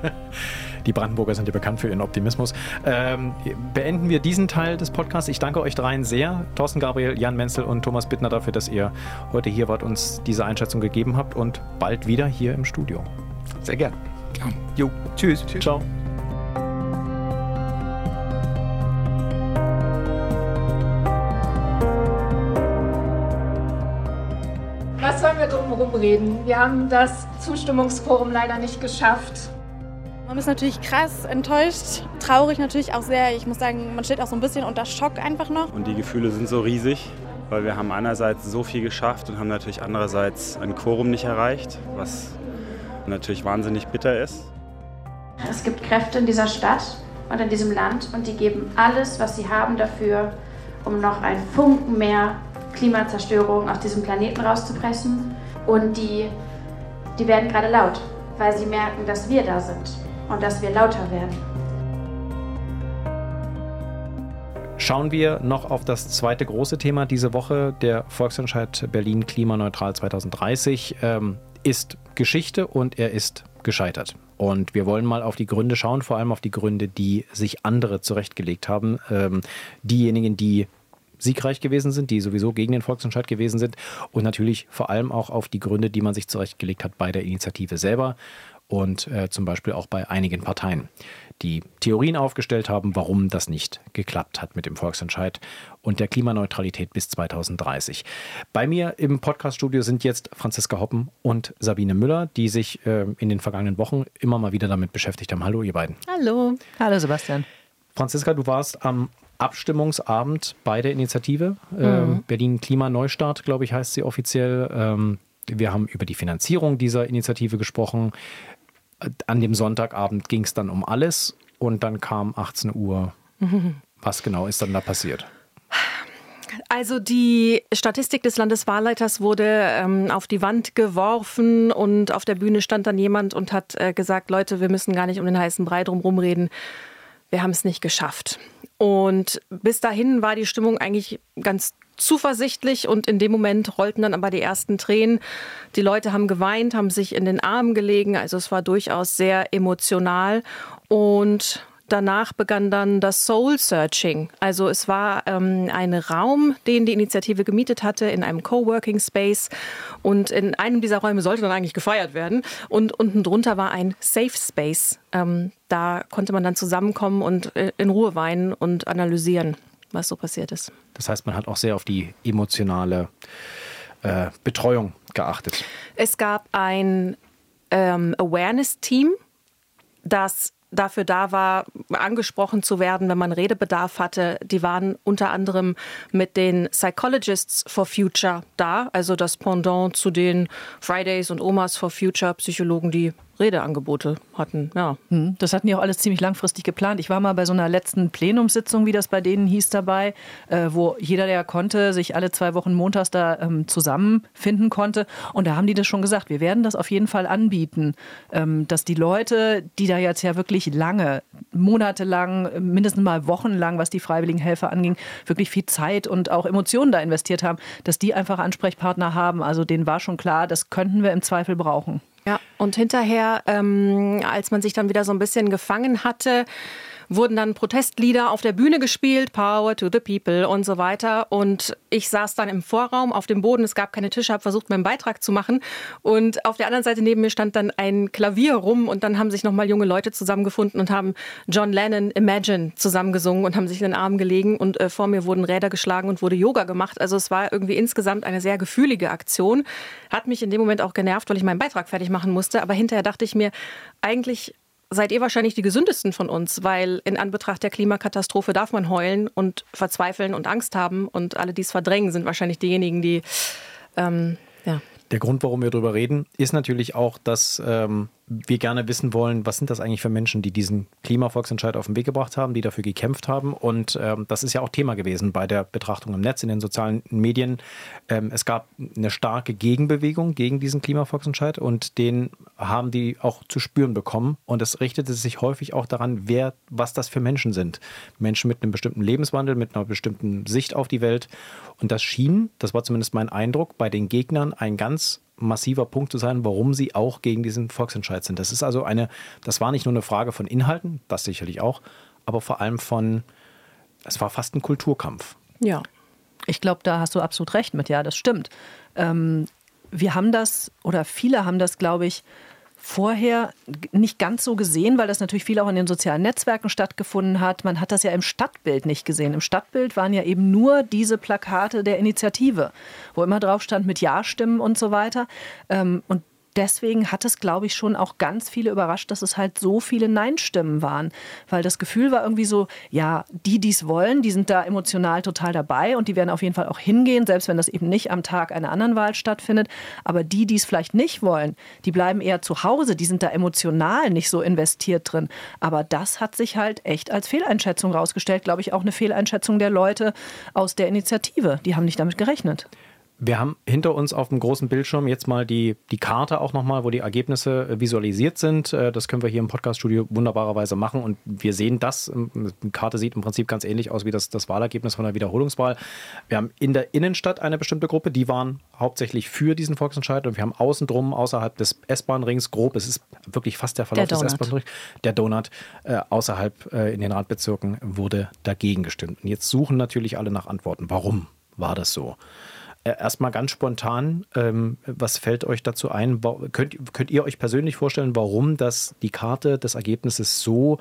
Die Brandenburger sind ja bekannt für ihren Optimismus. Ähm, beenden wir diesen Teil des Podcasts. Ich danke euch dreien sehr, Thorsten Gabriel, Jan Menzel und Thomas Bittner, dafür, dass ihr heute hier wart, uns diese Einschätzung gegeben habt und bald wieder hier im Studio. Sehr gern. Ja. Jo, tschüss. Ciao. Reden? Wir haben das Zustimmungsforum leider nicht geschafft. Man ist natürlich krass enttäuscht, traurig natürlich auch sehr. Ich muss sagen, man steht auch so ein bisschen unter Schock einfach noch. Und die Gefühle sind so riesig, weil wir haben einerseits so viel geschafft und haben natürlich andererseits ein Quorum nicht erreicht, was natürlich wahnsinnig bitter ist. Es gibt Kräfte in dieser Stadt und in diesem Land und die geben alles, was sie haben dafür, um noch einen Funken mehr Klimazerstörung auf diesem Planeten rauszupressen. Und die, die werden gerade laut, weil sie merken, dass wir da sind und dass wir lauter werden. Schauen wir noch auf das zweite große Thema diese Woche. Der Volksentscheid Berlin klimaneutral 2030 ähm, ist Geschichte und er ist gescheitert. Und wir wollen mal auf die Gründe schauen, vor allem auf die Gründe, die sich andere zurechtgelegt haben. Ähm, diejenigen, die siegreich gewesen sind, die sowieso gegen den Volksentscheid gewesen sind und natürlich vor allem auch auf die Gründe, die man sich zurechtgelegt hat bei der Initiative selber und äh, zum Beispiel auch bei einigen Parteien, die Theorien aufgestellt haben, warum das nicht geklappt hat mit dem Volksentscheid und der Klimaneutralität bis 2030. Bei mir im Podcaststudio sind jetzt Franziska Hoppen und Sabine Müller, die sich äh, in den vergangenen Wochen immer mal wieder damit beschäftigt haben. Hallo, ihr beiden. Hallo. Hallo, Sebastian. Franziska, du warst am Abstimmungsabend bei der Initiative. Ähm, Berlin Klimaneustart, glaube ich, heißt sie offiziell. Ähm, wir haben über die Finanzierung dieser Initiative gesprochen. An dem Sonntagabend ging es dann um alles und dann kam 18 Uhr. Was genau ist dann da passiert? Also die Statistik des Landeswahlleiters wurde ähm, auf die Wand geworfen und auf der Bühne stand dann jemand und hat äh, gesagt, Leute, wir müssen gar nicht um den heißen Brei drum reden. Wir haben es nicht geschafft. Und bis dahin war die Stimmung eigentlich ganz zuversichtlich und in dem Moment rollten dann aber die ersten Tränen. Die Leute haben geweint, haben sich in den Armen gelegen, also es war durchaus sehr emotional und Danach begann dann das Soul Searching. Also es war ähm, ein Raum, den die Initiative gemietet hatte, in einem Coworking Space. Und in einem dieser Räume sollte dann eigentlich gefeiert werden. Und unten drunter war ein Safe Space. Ähm, da konnte man dann zusammenkommen und äh, in Ruhe weinen und analysieren, was so passiert ist. Das heißt, man hat auch sehr auf die emotionale äh, Betreuung geachtet. Es gab ein ähm, Awareness-Team, das dafür da war, angesprochen zu werden, wenn man Redebedarf hatte. Die waren unter anderem mit den Psychologists for Future da, also das Pendant zu den Fridays und Omas for Future Psychologen, die Redeangebote hatten. Ja. Hm, Das hatten die auch alles ziemlich langfristig geplant. Ich war mal bei so einer letzten Plenumssitzung, wie das bei denen hieß, dabei, äh, wo jeder, der konnte, sich alle zwei Wochen montags da ähm, zusammenfinden konnte. Und da haben die das schon gesagt. Wir werden das auf jeden Fall anbieten, ähm, dass die Leute, die da jetzt ja wirklich lange, monatelang, mindestens mal wochenlang, was die freiwilligen Helfer anging, wirklich viel Zeit und auch Emotionen da investiert haben, dass die einfach Ansprechpartner haben. Also denen war schon klar, das könnten wir im Zweifel brauchen. Ja, und hinterher, ähm, als man sich dann wieder so ein bisschen gefangen hatte, wurden dann Protestlieder auf der Bühne gespielt, Power to the People und so weiter. Und ich saß dann im Vorraum auf dem Boden, es gab keine Tische, habe versucht, meinen Beitrag zu machen. Und auf der anderen Seite neben mir stand dann ein Klavier rum und dann haben sich nochmal junge Leute zusammengefunden und haben John Lennon Imagine zusammengesungen und haben sich in den Arm gelegen und äh, vor mir wurden Räder geschlagen und wurde Yoga gemacht. Also es war irgendwie insgesamt eine sehr gefühlige Aktion. Hat mich in dem Moment auch genervt, weil ich meinen Beitrag fertig machen musste. Aber hinterher dachte ich mir, eigentlich seid ihr wahrscheinlich die gesündesten von uns, weil in Anbetracht der Klimakatastrophe darf man heulen und verzweifeln und Angst haben und alle, die es verdrängen, sind wahrscheinlich diejenigen, die ähm, ja, Der Grund, warum wir darüber reden, ist natürlich auch, dass ähm, wir gerne wissen wollen, was sind das eigentlich für Menschen, die diesen Klimavolksentscheid auf den Weg gebracht haben, die dafür gekämpft haben. Und ähm, das ist ja auch Thema gewesen bei der Betrachtung im Netz, in den sozialen Medien. Ähm, es gab eine starke Gegenbewegung gegen diesen Klimavolksentscheid und den haben die auch zu spüren bekommen. Und es richtete sich häufig auch daran, wer, was das für Menschen sind. Menschen mit einem bestimmten Lebenswandel, mit einer bestimmten Sicht auf die Welt. Und das schien, das war zumindest mein Eindruck, bei den Gegnern ein ganz massiver Punkt zu sein, warum sie auch gegen diesen Volksentscheid sind. Das ist also eine, das war nicht nur eine Frage von Inhalten, das sicherlich auch, aber vor allem von, es war fast ein Kulturkampf. Ja, ich glaube, da hast du absolut recht mit, ja, das stimmt. Ähm, wir haben das, oder viele haben das, glaube ich, vorher nicht ganz so gesehen, weil das natürlich viel auch in den sozialen Netzwerken stattgefunden hat. Man hat das ja im Stadtbild nicht gesehen. Im Stadtbild waren ja eben nur diese Plakate der Initiative, wo immer drauf stand mit Ja-Stimmen und so weiter. Ähm, und deswegen hat es, glaube ich, schon auch ganz viele überrascht, dass es halt so viele Nein-Stimmen waren. Weil das Gefühl war irgendwie so, ja, die, die es wollen, die sind da emotional total dabei und die werden auf jeden Fall auch hingehen, selbst wenn das eben nicht am Tag einer anderen Wahl stattfindet. Aber die, die es vielleicht nicht wollen, die bleiben eher zu Hause, die sind da emotional nicht so investiert drin. Aber das hat sich halt echt als Fehleinschätzung rausgestellt, glaube ich, auch eine Fehleinschätzung der Leute aus der Initiative. Die haben nicht damit gerechnet. Wir haben hinter uns auf dem großen Bildschirm jetzt mal die, die Karte auch nochmal, wo die Ergebnisse äh, visualisiert sind. Äh, das können wir hier im Podcaststudio wunderbarerweise machen und wir sehen das. Ähm, die Karte sieht im Prinzip ganz ähnlich aus wie das, das Wahlergebnis von der Wiederholungswahl. Wir haben in der Innenstadt eine bestimmte Gruppe, die waren hauptsächlich für diesen Volksentscheid und wir haben außen drum, außerhalb des S-Bahn-Rings, grob, es ist wirklich fast der Verlauf der des S-Bahn-Rings, der Donut, äh, außerhalb äh, in den Randbezirken wurde dagegen gestimmt. Und jetzt suchen natürlich alle nach Antworten. Warum war das so? Äh, erstmal ganz spontan, ähm, was fällt euch dazu ein? Könnt, könnt ihr euch persönlich vorstellen, warum das die Karte des Ergebnisses so,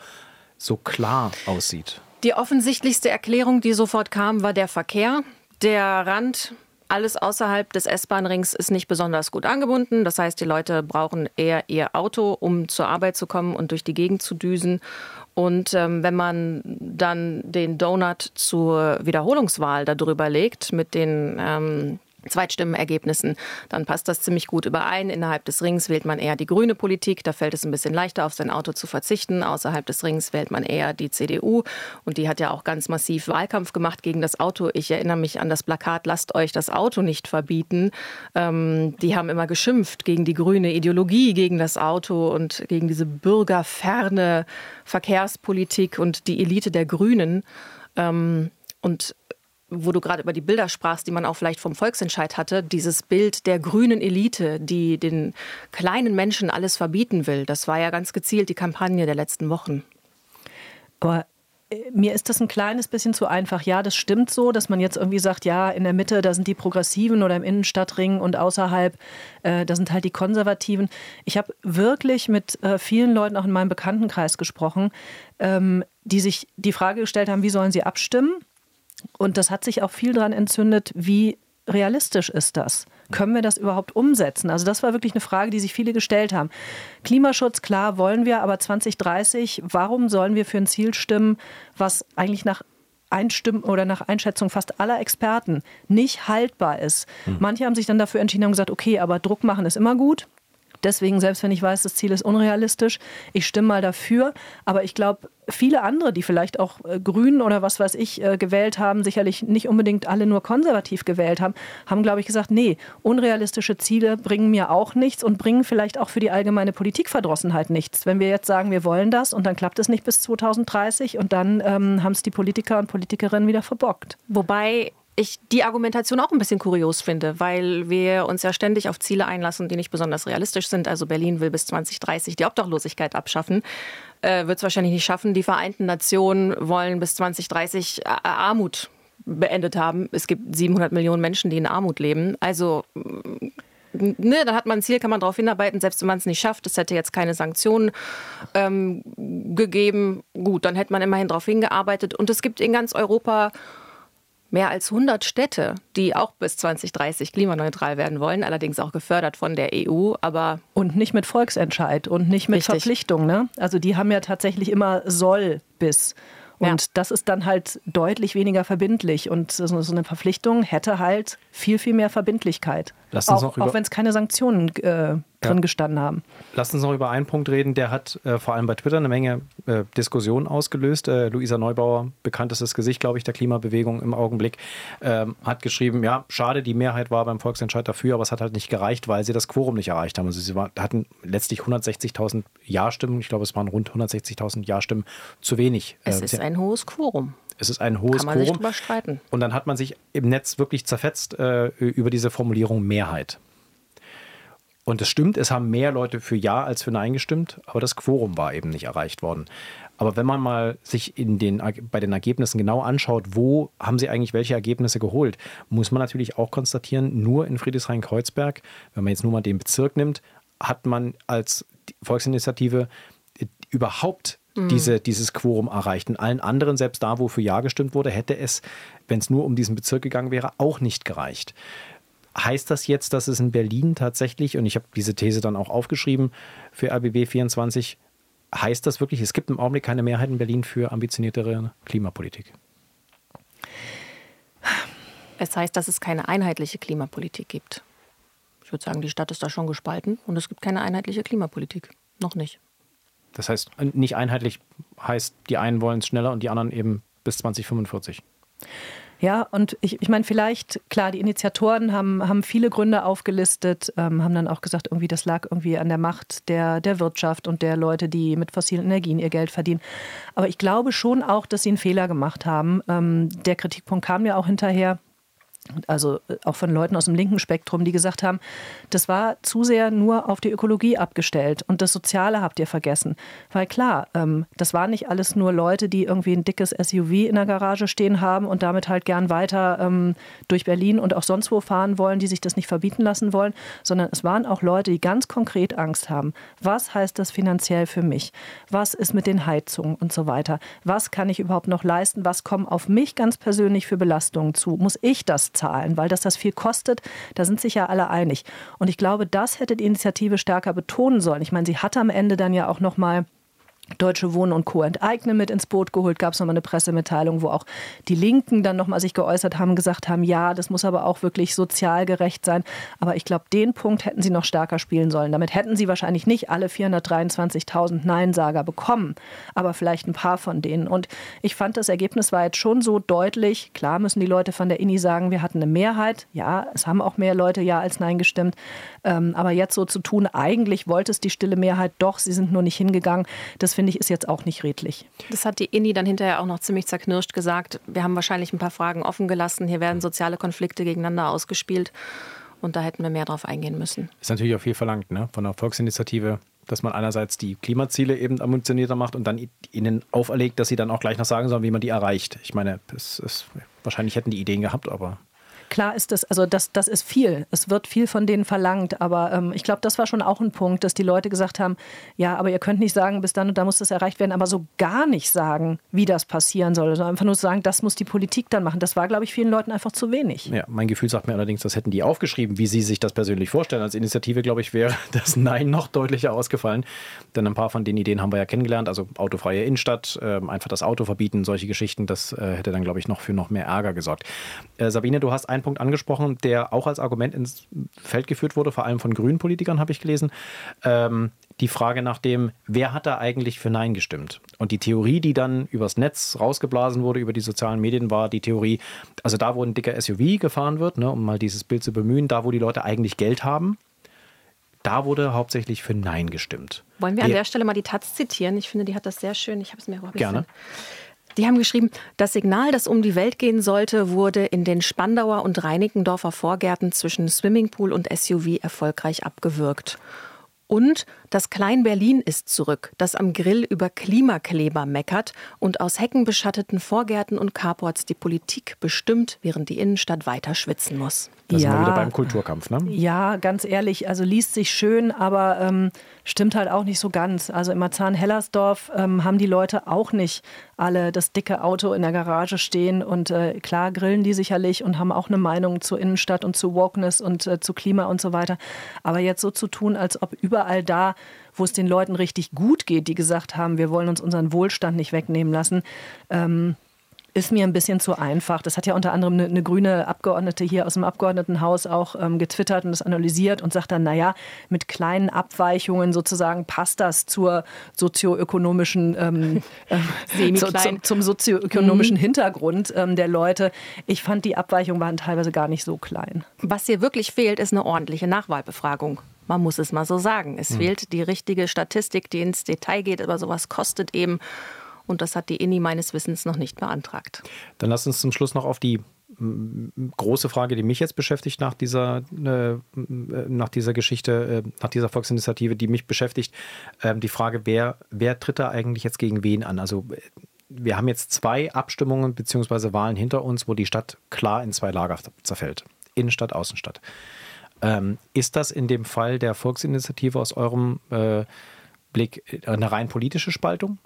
so klar aussieht? Die offensichtlichste Erklärung, die sofort kam, war der Verkehr. Der Rand, alles außerhalb des S-Bahn-Rings ist nicht besonders gut angebunden. Das heißt, die Leute brauchen eher ihr Auto, um zur Arbeit zu kommen und durch die Gegend zu düsen. Und ähm, wenn man dann den Donut zur Wiederholungswahl darüber legt mit den ähm, Zweitstimmenergebnissen, dann passt das ziemlich gut überein. Innerhalb des Rings wählt man eher die grüne Politik, da fällt es ein bisschen leichter, auf sein Auto zu verzichten. Außerhalb des Rings wählt man eher die CDU und die hat ja auch ganz massiv Wahlkampf gemacht gegen das Auto. Ich erinnere mich an das Plakat, lasst euch das Auto nicht verbieten. Ähm, die haben immer geschimpft gegen die grüne Ideologie, gegen das Auto und gegen diese bürgerferne Verkehrspolitik und die Elite der Grünen. Ähm, und wo du gerade über die Bilder sprachst, die man auch vielleicht vom Volksentscheid hatte, dieses Bild der grünen Elite, die den kleinen Menschen alles verbieten will, das war ja ganz gezielt die Kampagne der letzten Wochen. Aber äh, mir ist das ein kleines bisschen zu einfach. Ja, das stimmt so, dass man jetzt irgendwie sagt, ja, in der Mitte, da sind die Progressiven oder im Innenstadtring und außerhalb, äh, da sind halt die Konservativen. Ich habe wirklich mit äh, vielen Leuten auch in meinem Bekanntenkreis gesprochen, ähm, die sich die Frage gestellt haben, wie sollen sie abstimmen? Und das hat sich auch viel daran entzündet, wie realistisch ist das? Können wir das überhaupt umsetzen? Also das war wirklich eine Frage, die sich viele gestellt haben. Klimaschutz, klar, wollen wir, aber 2030, warum sollen wir für ein Ziel stimmen, was eigentlich nach Einstimmen oder nach Einschätzung fast aller Experten nicht haltbar ist. Hm. Manche haben sich dann dafür entschieden und gesagt, okay, aber Druck machen ist immer gut. Deswegen, selbst wenn ich weiß, das Ziel ist unrealistisch, ich stimme mal dafür. Aber ich glaube, viele andere, die vielleicht auch äh, Grünen oder was weiß ich äh, gewählt haben, sicherlich nicht unbedingt alle nur konservativ gewählt haben, haben, glaube ich, gesagt, nee, unrealistische Ziele bringen mir auch nichts und bringen vielleicht auch für die allgemeine Politikverdrossenheit nichts. Wenn wir jetzt sagen, wir wollen das und dann klappt es nicht bis 2030 und dann ähm, haben es die Politiker und Politikerinnen wieder verbockt. Wobei ich die Argumentation auch ein bisschen kurios finde, weil wir uns ja ständig auf Ziele einlassen, die nicht besonders realistisch sind. Also Berlin will bis 2030 die Obdachlosigkeit abschaffen, äh, wird es wahrscheinlich nicht schaffen. Die Vereinten Nationen wollen bis 2030 Armut beendet haben. Es gibt 700 Millionen Menschen, die in Armut leben. Also ne, da hat man ein Ziel, kann man darauf hinarbeiten, selbst wenn man es nicht schafft. Es hätte jetzt keine Sanktionen ähm, gegeben. Gut, dann hätte man immerhin darauf hingearbeitet. Und es gibt in ganz Europa mehr als 100 Städte, die auch bis 2030 klimaneutral werden wollen, allerdings auch gefördert von der EU, aber und nicht mit Volksentscheid und nicht mit richtig. Verpflichtung, ne? Also die haben ja tatsächlich immer soll bis und ja. das ist dann halt deutlich weniger verbindlich. Und so eine Verpflichtung hätte halt viel, viel mehr Verbindlichkeit. Auch, auch wenn es keine Sanktionen äh, drin ja. gestanden haben. Lass uns noch über einen Punkt reden, der hat äh, vor allem bei Twitter eine Menge äh, Diskussionen ausgelöst. Äh, Luisa Neubauer, bekanntestes Gesicht, glaube ich, der Klimabewegung im Augenblick, ähm, hat geschrieben, ja, schade, die Mehrheit war beim Volksentscheid dafür, aber es hat halt nicht gereicht, weil sie das Quorum nicht erreicht haben. Also sie war, hatten letztlich 160.000 Ja-Stimmen, ich glaube, es waren rund 160.000 Ja-Stimmen zu wenig. Es äh, ist ein hohes Quorum. Es ist ein hohes Kann man Quorum. Sich drüber streiten. Und dann hat man sich im Netz wirklich zerfetzt äh, über diese Formulierung Mehrheit. Und es stimmt, es haben mehr Leute für Ja als für Nein gestimmt, aber das Quorum war eben nicht erreicht worden. Aber wenn man mal sich in den, bei den Ergebnissen genau anschaut, wo haben sie eigentlich welche Ergebnisse geholt, muss man natürlich auch konstatieren, nur in Friedrichshain-Kreuzberg, wenn man jetzt nur mal den Bezirk nimmt, hat man als Volksinitiative überhaupt mhm. diese, dieses Quorum erreicht. In allen anderen, selbst da, wo für Ja gestimmt wurde, hätte es, wenn es nur um diesen Bezirk gegangen wäre, auch nicht gereicht. Heißt das jetzt, dass es in Berlin tatsächlich, und ich habe diese These dann auch aufgeschrieben für RBB 24, heißt das wirklich, es gibt im Augenblick keine Mehrheit in Berlin für ambitioniertere Klimapolitik? Es heißt, dass es keine einheitliche Klimapolitik gibt. Ich würde sagen, die Stadt ist da schon gespalten und es gibt keine einheitliche Klimapolitik. Noch nicht. Das heißt, nicht einheitlich heißt, die einen wollen es schneller und die anderen eben bis 2045. Ja, und ich, ich meine, vielleicht, klar, die Initiatoren haben, haben viele Gründe aufgelistet, ähm, haben dann auch gesagt, irgendwie, das lag irgendwie an der Macht der, der Wirtschaft und der Leute, die mit fossilen Energien ihr Geld verdienen. Aber ich glaube schon auch, dass sie einen Fehler gemacht haben. Ähm, der Kritikpunkt kam ja auch hinterher also äh, auch von Leuten aus dem linken Spektrum, die gesagt haben, das war zu sehr nur auf die Ökologie abgestellt und das Soziale habt ihr vergessen. Weil klar, ähm, das waren nicht alles nur Leute, die irgendwie ein dickes SUV in der Garage stehen haben und damit halt gern weiter ähm, durch Berlin und auch sonst wo fahren wollen, die sich das nicht verbieten lassen wollen, sondern es waren auch Leute, die ganz konkret Angst haben. Was heißt das finanziell für mich? Was ist mit den Heizungen und so weiter? Was kann ich überhaupt noch leisten? Was kommen auf mich ganz persönlich für Belastungen zu? Muss ich das zahlen, weil das das viel kostet. Da sind sich ja alle einig. Und ich glaube, das hätte die Initiative stärker betonen sollen. Ich meine, sie hat am Ende dann ja auch noch mal Deutsche Wohnen und Co. enteignen mit ins Boot geholt. Gab es nochmal eine Pressemitteilung, wo auch die Linken dann nochmal sich geäußert haben, gesagt haben, ja, das muss aber auch wirklich sozial gerecht sein. Aber ich glaube, den Punkt hätten sie noch stärker spielen sollen. Damit hätten sie wahrscheinlich nicht alle 423.000 Neinsager bekommen, aber vielleicht ein paar von denen. Und ich fand, das Ergebnis war jetzt schon so deutlich. Klar müssen die Leute von der INI sagen, wir hatten eine Mehrheit. Ja, es haben auch mehr Leute Ja als Nein gestimmt. Ähm, aber jetzt so zu tun, eigentlich wollte es die stille Mehrheit doch, sie sind nur nicht hingegangen. Das ich ist jetzt auch nicht redlich. Das hat die INI dann hinterher auch noch ziemlich zerknirscht gesagt. Wir haben wahrscheinlich ein paar Fragen offen gelassen. Hier werden soziale Konflikte gegeneinander ausgespielt. Und da hätten wir mehr drauf eingehen müssen. Ist natürlich auch viel verlangt ne? von der Volksinitiative, dass man einerseits die Klimaziele eben ambitionierter macht und dann ihnen auferlegt, dass sie dann auch gleich noch sagen sollen, wie man die erreicht. Ich meine, es ist, wahrscheinlich hätten die Ideen gehabt, aber Klar ist das, also das, das ist viel. Es wird viel von denen verlangt. Aber ähm, ich glaube, das war schon auch ein Punkt, dass die Leute gesagt haben, ja, aber ihr könnt nicht sagen, bis dann und da muss das erreicht werden, aber so gar nicht sagen, wie das passieren soll, sondern einfach nur sagen, das muss die Politik dann machen. Das war, glaube ich, vielen Leuten einfach zu wenig. Ja, mein Gefühl sagt mir allerdings, das hätten die aufgeschrieben, wie sie sich das persönlich vorstellen. Als Initiative, glaube ich, wäre [laughs] das Nein noch deutlicher ausgefallen. Denn ein paar von den Ideen haben wir ja kennengelernt. Also autofreie Innenstadt, äh, einfach das Auto verbieten, solche Geschichten, das äh, hätte dann, glaube ich, noch für noch mehr Ärger gesorgt. Äh, Sabine, du hast ein einen Punkt angesprochen, der auch als Argument ins Feld geführt wurde, vor allem von grünen Politikern, habe ich gelesen. Ähm, die Frage nach dem, wer hat da eigentlich für Nein gestimmt? Und die Theorie, die dann übers Netz rausgeblasen wurde, über die sozialen Medien, war die Theorie, also da, wo ein dicker SUV gefahren wird, ne, um mal dieses Bild zu bemühen, da, wo die Leute eigentlich Geld haben, da wurde hauptsächlich für Nein gestimmt. Wollen wir an der Stelle mal die Taz zitieren? Ich finde, die hat das sehr schön. Ich habe es mir Gerne. Die haben geschrieben, das Signal, das um die Welt gehen sollte, wurde in den Spandauer und Reinickendorfer Vorgärten zwischen Swimmingpool und SUV erfolgreich abgewürgt. Und das Klein-Berlin ist zurück, das am Grill über Klimakleber meckert und aus heckenbeschatteten Vorgärten und Carports die Politik bestimmt, während die Innenstadt weiter schwitzen muss. Da ja, sind wir wieder beim Kulturkampf, ne? Ja, ganz ehrlich, also liest sich schön, aber ähm, stimmt halt auch nicht so ganz. Also im Marzahn-Hellersdorf ähm, haben die Leute auch nicht alle das dicke Auto in der Garage stehen und äh, klar grillen die sicherlich und haben auch eine Meinung zur Innenstadt und zu Wokeness und äh, zu Klima und so weiter. Aber jetzt so zu tun, als ob überall da, wo es den Leuten richtig gut geht, die gesagt haben, wir wollen uns unseren Wohlstand nicht wegnehmen lassen, ähm, ist mir ein bisschen zu einfach. Das hat ja unter anderem eine, eine grüne Abgeordnete hier aus dem Abgeordnetenhaus auch ähm, getwittert und das analysiert und sagt dann, naja, mit kleinen Abweichungen sozusagen passt das zur sozioökonomischen, ähm, [laughs] äh, zu, zum, zum sozioökonomischen mhm. Hintergrund ähm, der Leute. Ich fand, die Abweichungen waren teilweise gar nicht so klein. Was hier wirklich fehlt, ist eine ordentliche Nachwahlbefragung. Man muss es mal so sagen. Es mhm. fehlt die richtige Statistik, die ins Detail geht, aber sowas kostet eben. Und das hat die INI meines Wissens noch nicht beantragt. Dann lass uns zum Schluss noch auf die große Frage, die mich jetzt beschäftigt nach dieser, äh, nach dieser Geschichte, äh, nach dieser Volksinitiative, die mich beschäftigt, äh, die Frage, wer, wer tritt da eigentlich jetzt gegen wen an? Also wir haben jetzt zwei Abstimmungen bzw. Wahlen hinter uns, wo die Stadt klar in zwei Lager zerfällt. Innenstadt, Außenstadt. Ähm, ist das in dem Fall der Volksinitiative aus eurem äh, Blick eine rein politische Spaltung?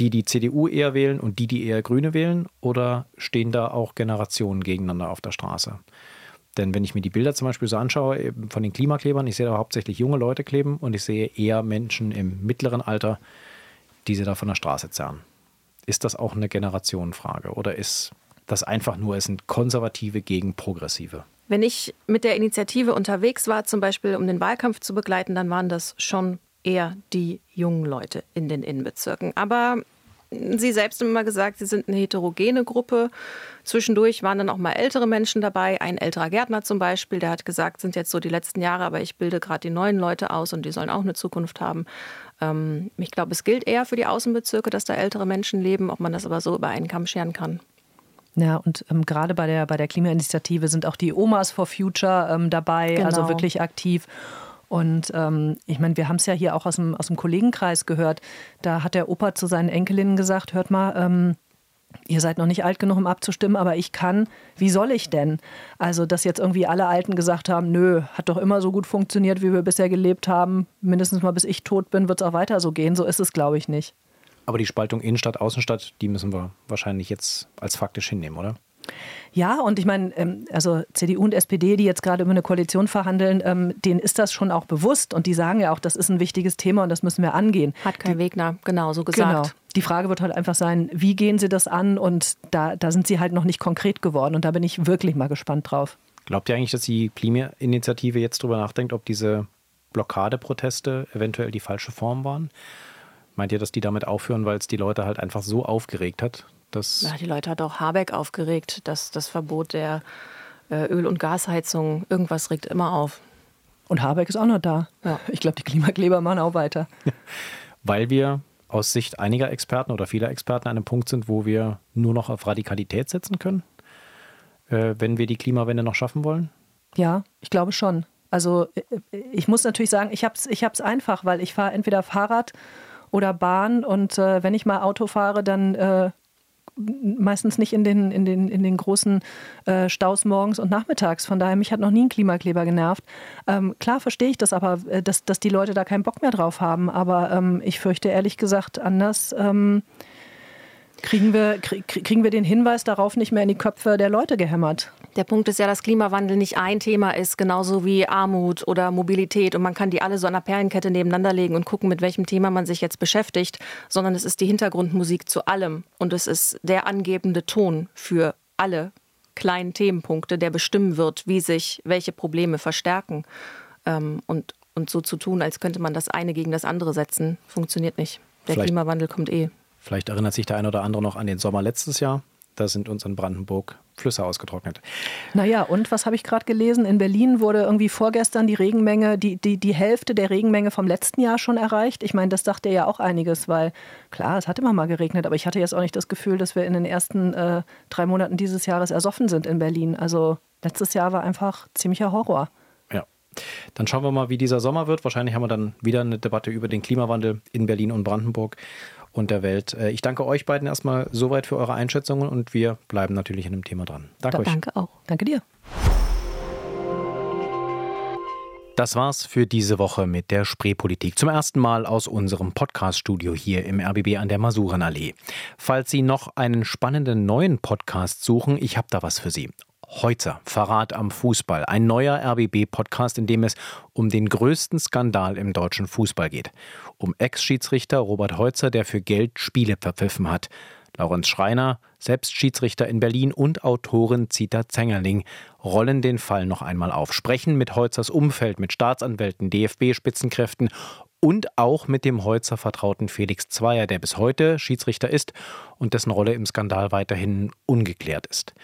die die CDU eher wählen und die, die eher Grüne wählen? Oder stehen da auch Generationen gegeneinander auf der Straße? Denn wenn ich mir die Bilder zum Beispiel so anschaue von den Klimaklebern, ich sehe da hauptsächlich junge Leute kleben und ich sehe eher Menschen im mittleren Alter, die sie da von der Straße zerren. Ist das auch eine Generationenfrage oder ist das einfach nur, es sind Konservative gegen Progressive? Wenn ich mit der Initiative unterwegs war, zum Beispiel um den Wahlkampf zu begleiten, dann waren das schon eher die jungen Leute in den Innenbezirken. Aber Sie selbst haben immer gesagt, Sie sind eine heterogene Gruppe. Zwischendurch waren dann auch mal ältere Menschen dabei. Ein älterer Gärtner zum Beispiel, der hat gesagt, sind jetzt so die letzten Jahre, aber ich bilde gerade die neuen Leute aus und die sollen auch eine Zukunft haben. Ähm, ich glaube, es gilt eher für die Außenbezirke, dass da ältere Menschen leben, ob man das aber so über einen Kamm scheren kann. Ja, und ähm, gerade bei der, bei der Klimainitiative sind auch die Omas for Future ähm, dabei, also genau. also wirklich aktiv. Und ähm, ich meine, wir haben es ja hier auch aus dem, aus dem Kollegenkreis gehört. Da hat der Opa zu seinen Enkelinnen gesagt, hört mal, ähm, ihr seid noch nicht alt genug, um abzustimmen, aber ich kann. Wie soll ich denn? Also, dass jetzt irgendwie alle Alten gesagt haben, nö, hat doch immer so gut funktioniert, wie wir bisher gelebt haben. Mindestens mal bis ich tot bin, wird es auch weiter so gehen. So ist es, glaube ich, nicht. Aber die Spaltung Innenstadt, Außenstadt, die müssen wir wahrscheinlich jetzt als faktisch hinnehmen, oder? Ja, und ich meine, ähm, also CDU und SPD, die jetzt gerade über eine Koalition verhandeln, ähm, denen ist das schon auch bewusst und die sagen ja auch, das ist ein wichtiges Thema und das müssen wir angehen. Hat kein Wegner genauso gesagt. Genau. Die Frage wird halt einfach sein, wie gehen sie das an und da, da sind sie halt noch nicht konkret geworden und da bin ich wirklich mal gespannt drauf. Glaubt ihr eigentlich, dass die Klimainitiative jetzt darüber nachdenkt, ob diese Blockadeproteste eventuell die falsche Form waren? Meint ihr, dass die damit aufhören, weil es die Leute halt einfach so aufgeregt hat, das ja, die Leute hat auch Habeck aufgeregt, dass das Verbot der äh, Öl- und Gasheizung, irgendwas regt immer auf. Und Habeck ist auch noch da. Ja. Ich glaube, die Klimakleber machen auch weiter. [laughs] Weil wir aus Sicht einiger Experten oder vieler Experten an einem Punkt sind, wo wir nur noch auf Radikalität setzen können, äh, wenn wir die Klimawende noch schaffen wollen? Ja, ich glaube schon. Also äh, ich muss natürlich sagen, ich habe es ich einfach, weil ich fahre entweder Fahrrad oder Bahn und äh, wenn ich mal Auto fahre, dann äh, meistens nicht in den, in den, in den großen äh, Staus morgens und nachmittags. Von daher, mich hat noch nie ein Klimakleber genervt. Ähm, klar verstehe ich das aber, äh, dass, dass die Leute da keinen Bock mehr drauf haben. Aber ähm, ich fürchte ehrlich gesagt anders. Ähm, kriegen wir, krieg, kriegen wir den Hinweis darauf nicht mehr in die Köpfe der Leute gehämmert. Der Punkt ist ja, dass Klimawandel nicht ein Thema ist, genauso wie Armut oder Mobilität. Und man kann die alle so an einer Perlenkette nebeneinander legen und gucken, mit welchem Thema man sich jetzt beschäftigt, sondern es ist die Hintergrundmusik zu allem. Und es ist der angebende Ton für alle kleinen Themenpunkte, der bestimmen wird, wie sich welche Probleme verstärken. Ähm, und, und so zu tun, als könnte man das eine gegen das andere setzen, funktioniert nicht. Der Vielleicht. Klimawandel kommt eh. Vielleicht erinnert sich der eine oder andere noch an den Sommer letztes Jahr. Da sind uns in Brandenburg Flüsse ausgetrocknet. Naja, und was habe ich gerade gelesen? In Berlin wurde irgendwie vorgestern die Regenmenge, die, die, die Hälfte der Regenmenge vom letzten Jahr schon erreicht. Ich meine, das dachte ja auch einiges, weil klar, es hat immer mal geregnet, aber ich hatte jetzt auch nicht das Gefühl, dass wir in den ersten äh, drei Monaten dieses Jahres ersoffen sind in Berlin. Also letztes Jahr war einfach ziemlicher Horror. Dann schauen wir mal, wie dieser Sommer wird. Wahrscheinlich haben wir dann wieder eine Debatte über den Klimawandel in Berlin und Brandenburg und der Welt. Äh, ich danke euch beiden erstmal soweit für eure Einschätzungen und wir bleiben natürlich an dem Thema dran. Danke da, euch. Danke auch. Danke dir. Das war's für diese Woche mit der Spreepolitik. Zum ersten Mal aus unserem Podcast-Studio hier im RBB an der Masurenallee. Falls Sie noch einen spannenden neuen Podcast suchen, ich habe da was für Sie. Heute Verrat am Fußball, ein neuer RBB-Podcast, in dem es um den größten Skandal im deutschen Fußball geht. Um Ex-Schiedsrichter Robert Heutzer, der für Geld Spiele verpfiffen hat. Laurenz Schreiner, selbst Schiedsrichter in Berlin und Autorin Zita Zengerling rollen den Fall noch einmal auf, sprechen mit Holzers Umfeld, mit Staatsanwälten, DFB-Spitzenkräften und auch mit dem Holzer Vertrauten Felix Zweier, der bis heute Schiedsrichter ist und dessen Rolle im Skandal weiterhin ungeklärt ist.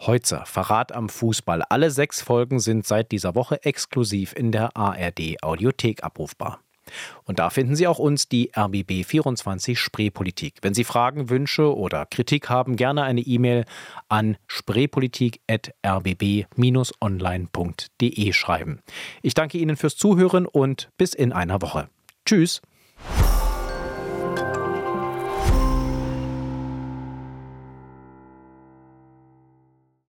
Heutzer, Verrat am Fußball. Alle sechs Folgen sind seit dieser Woche exklusiv in der ARD Audiothek abrufbar. Und da finden Sie auch uns, die RBB 24 Spreepolitik. Wenn Sie Fragen, Wünsche oder Kritik haben, gerne eine E-Mail an spreepolitik.rbb-online.de schreiben. Ich danke Ihnen fürs Zuhören und bis in einer Woche. Tschüss.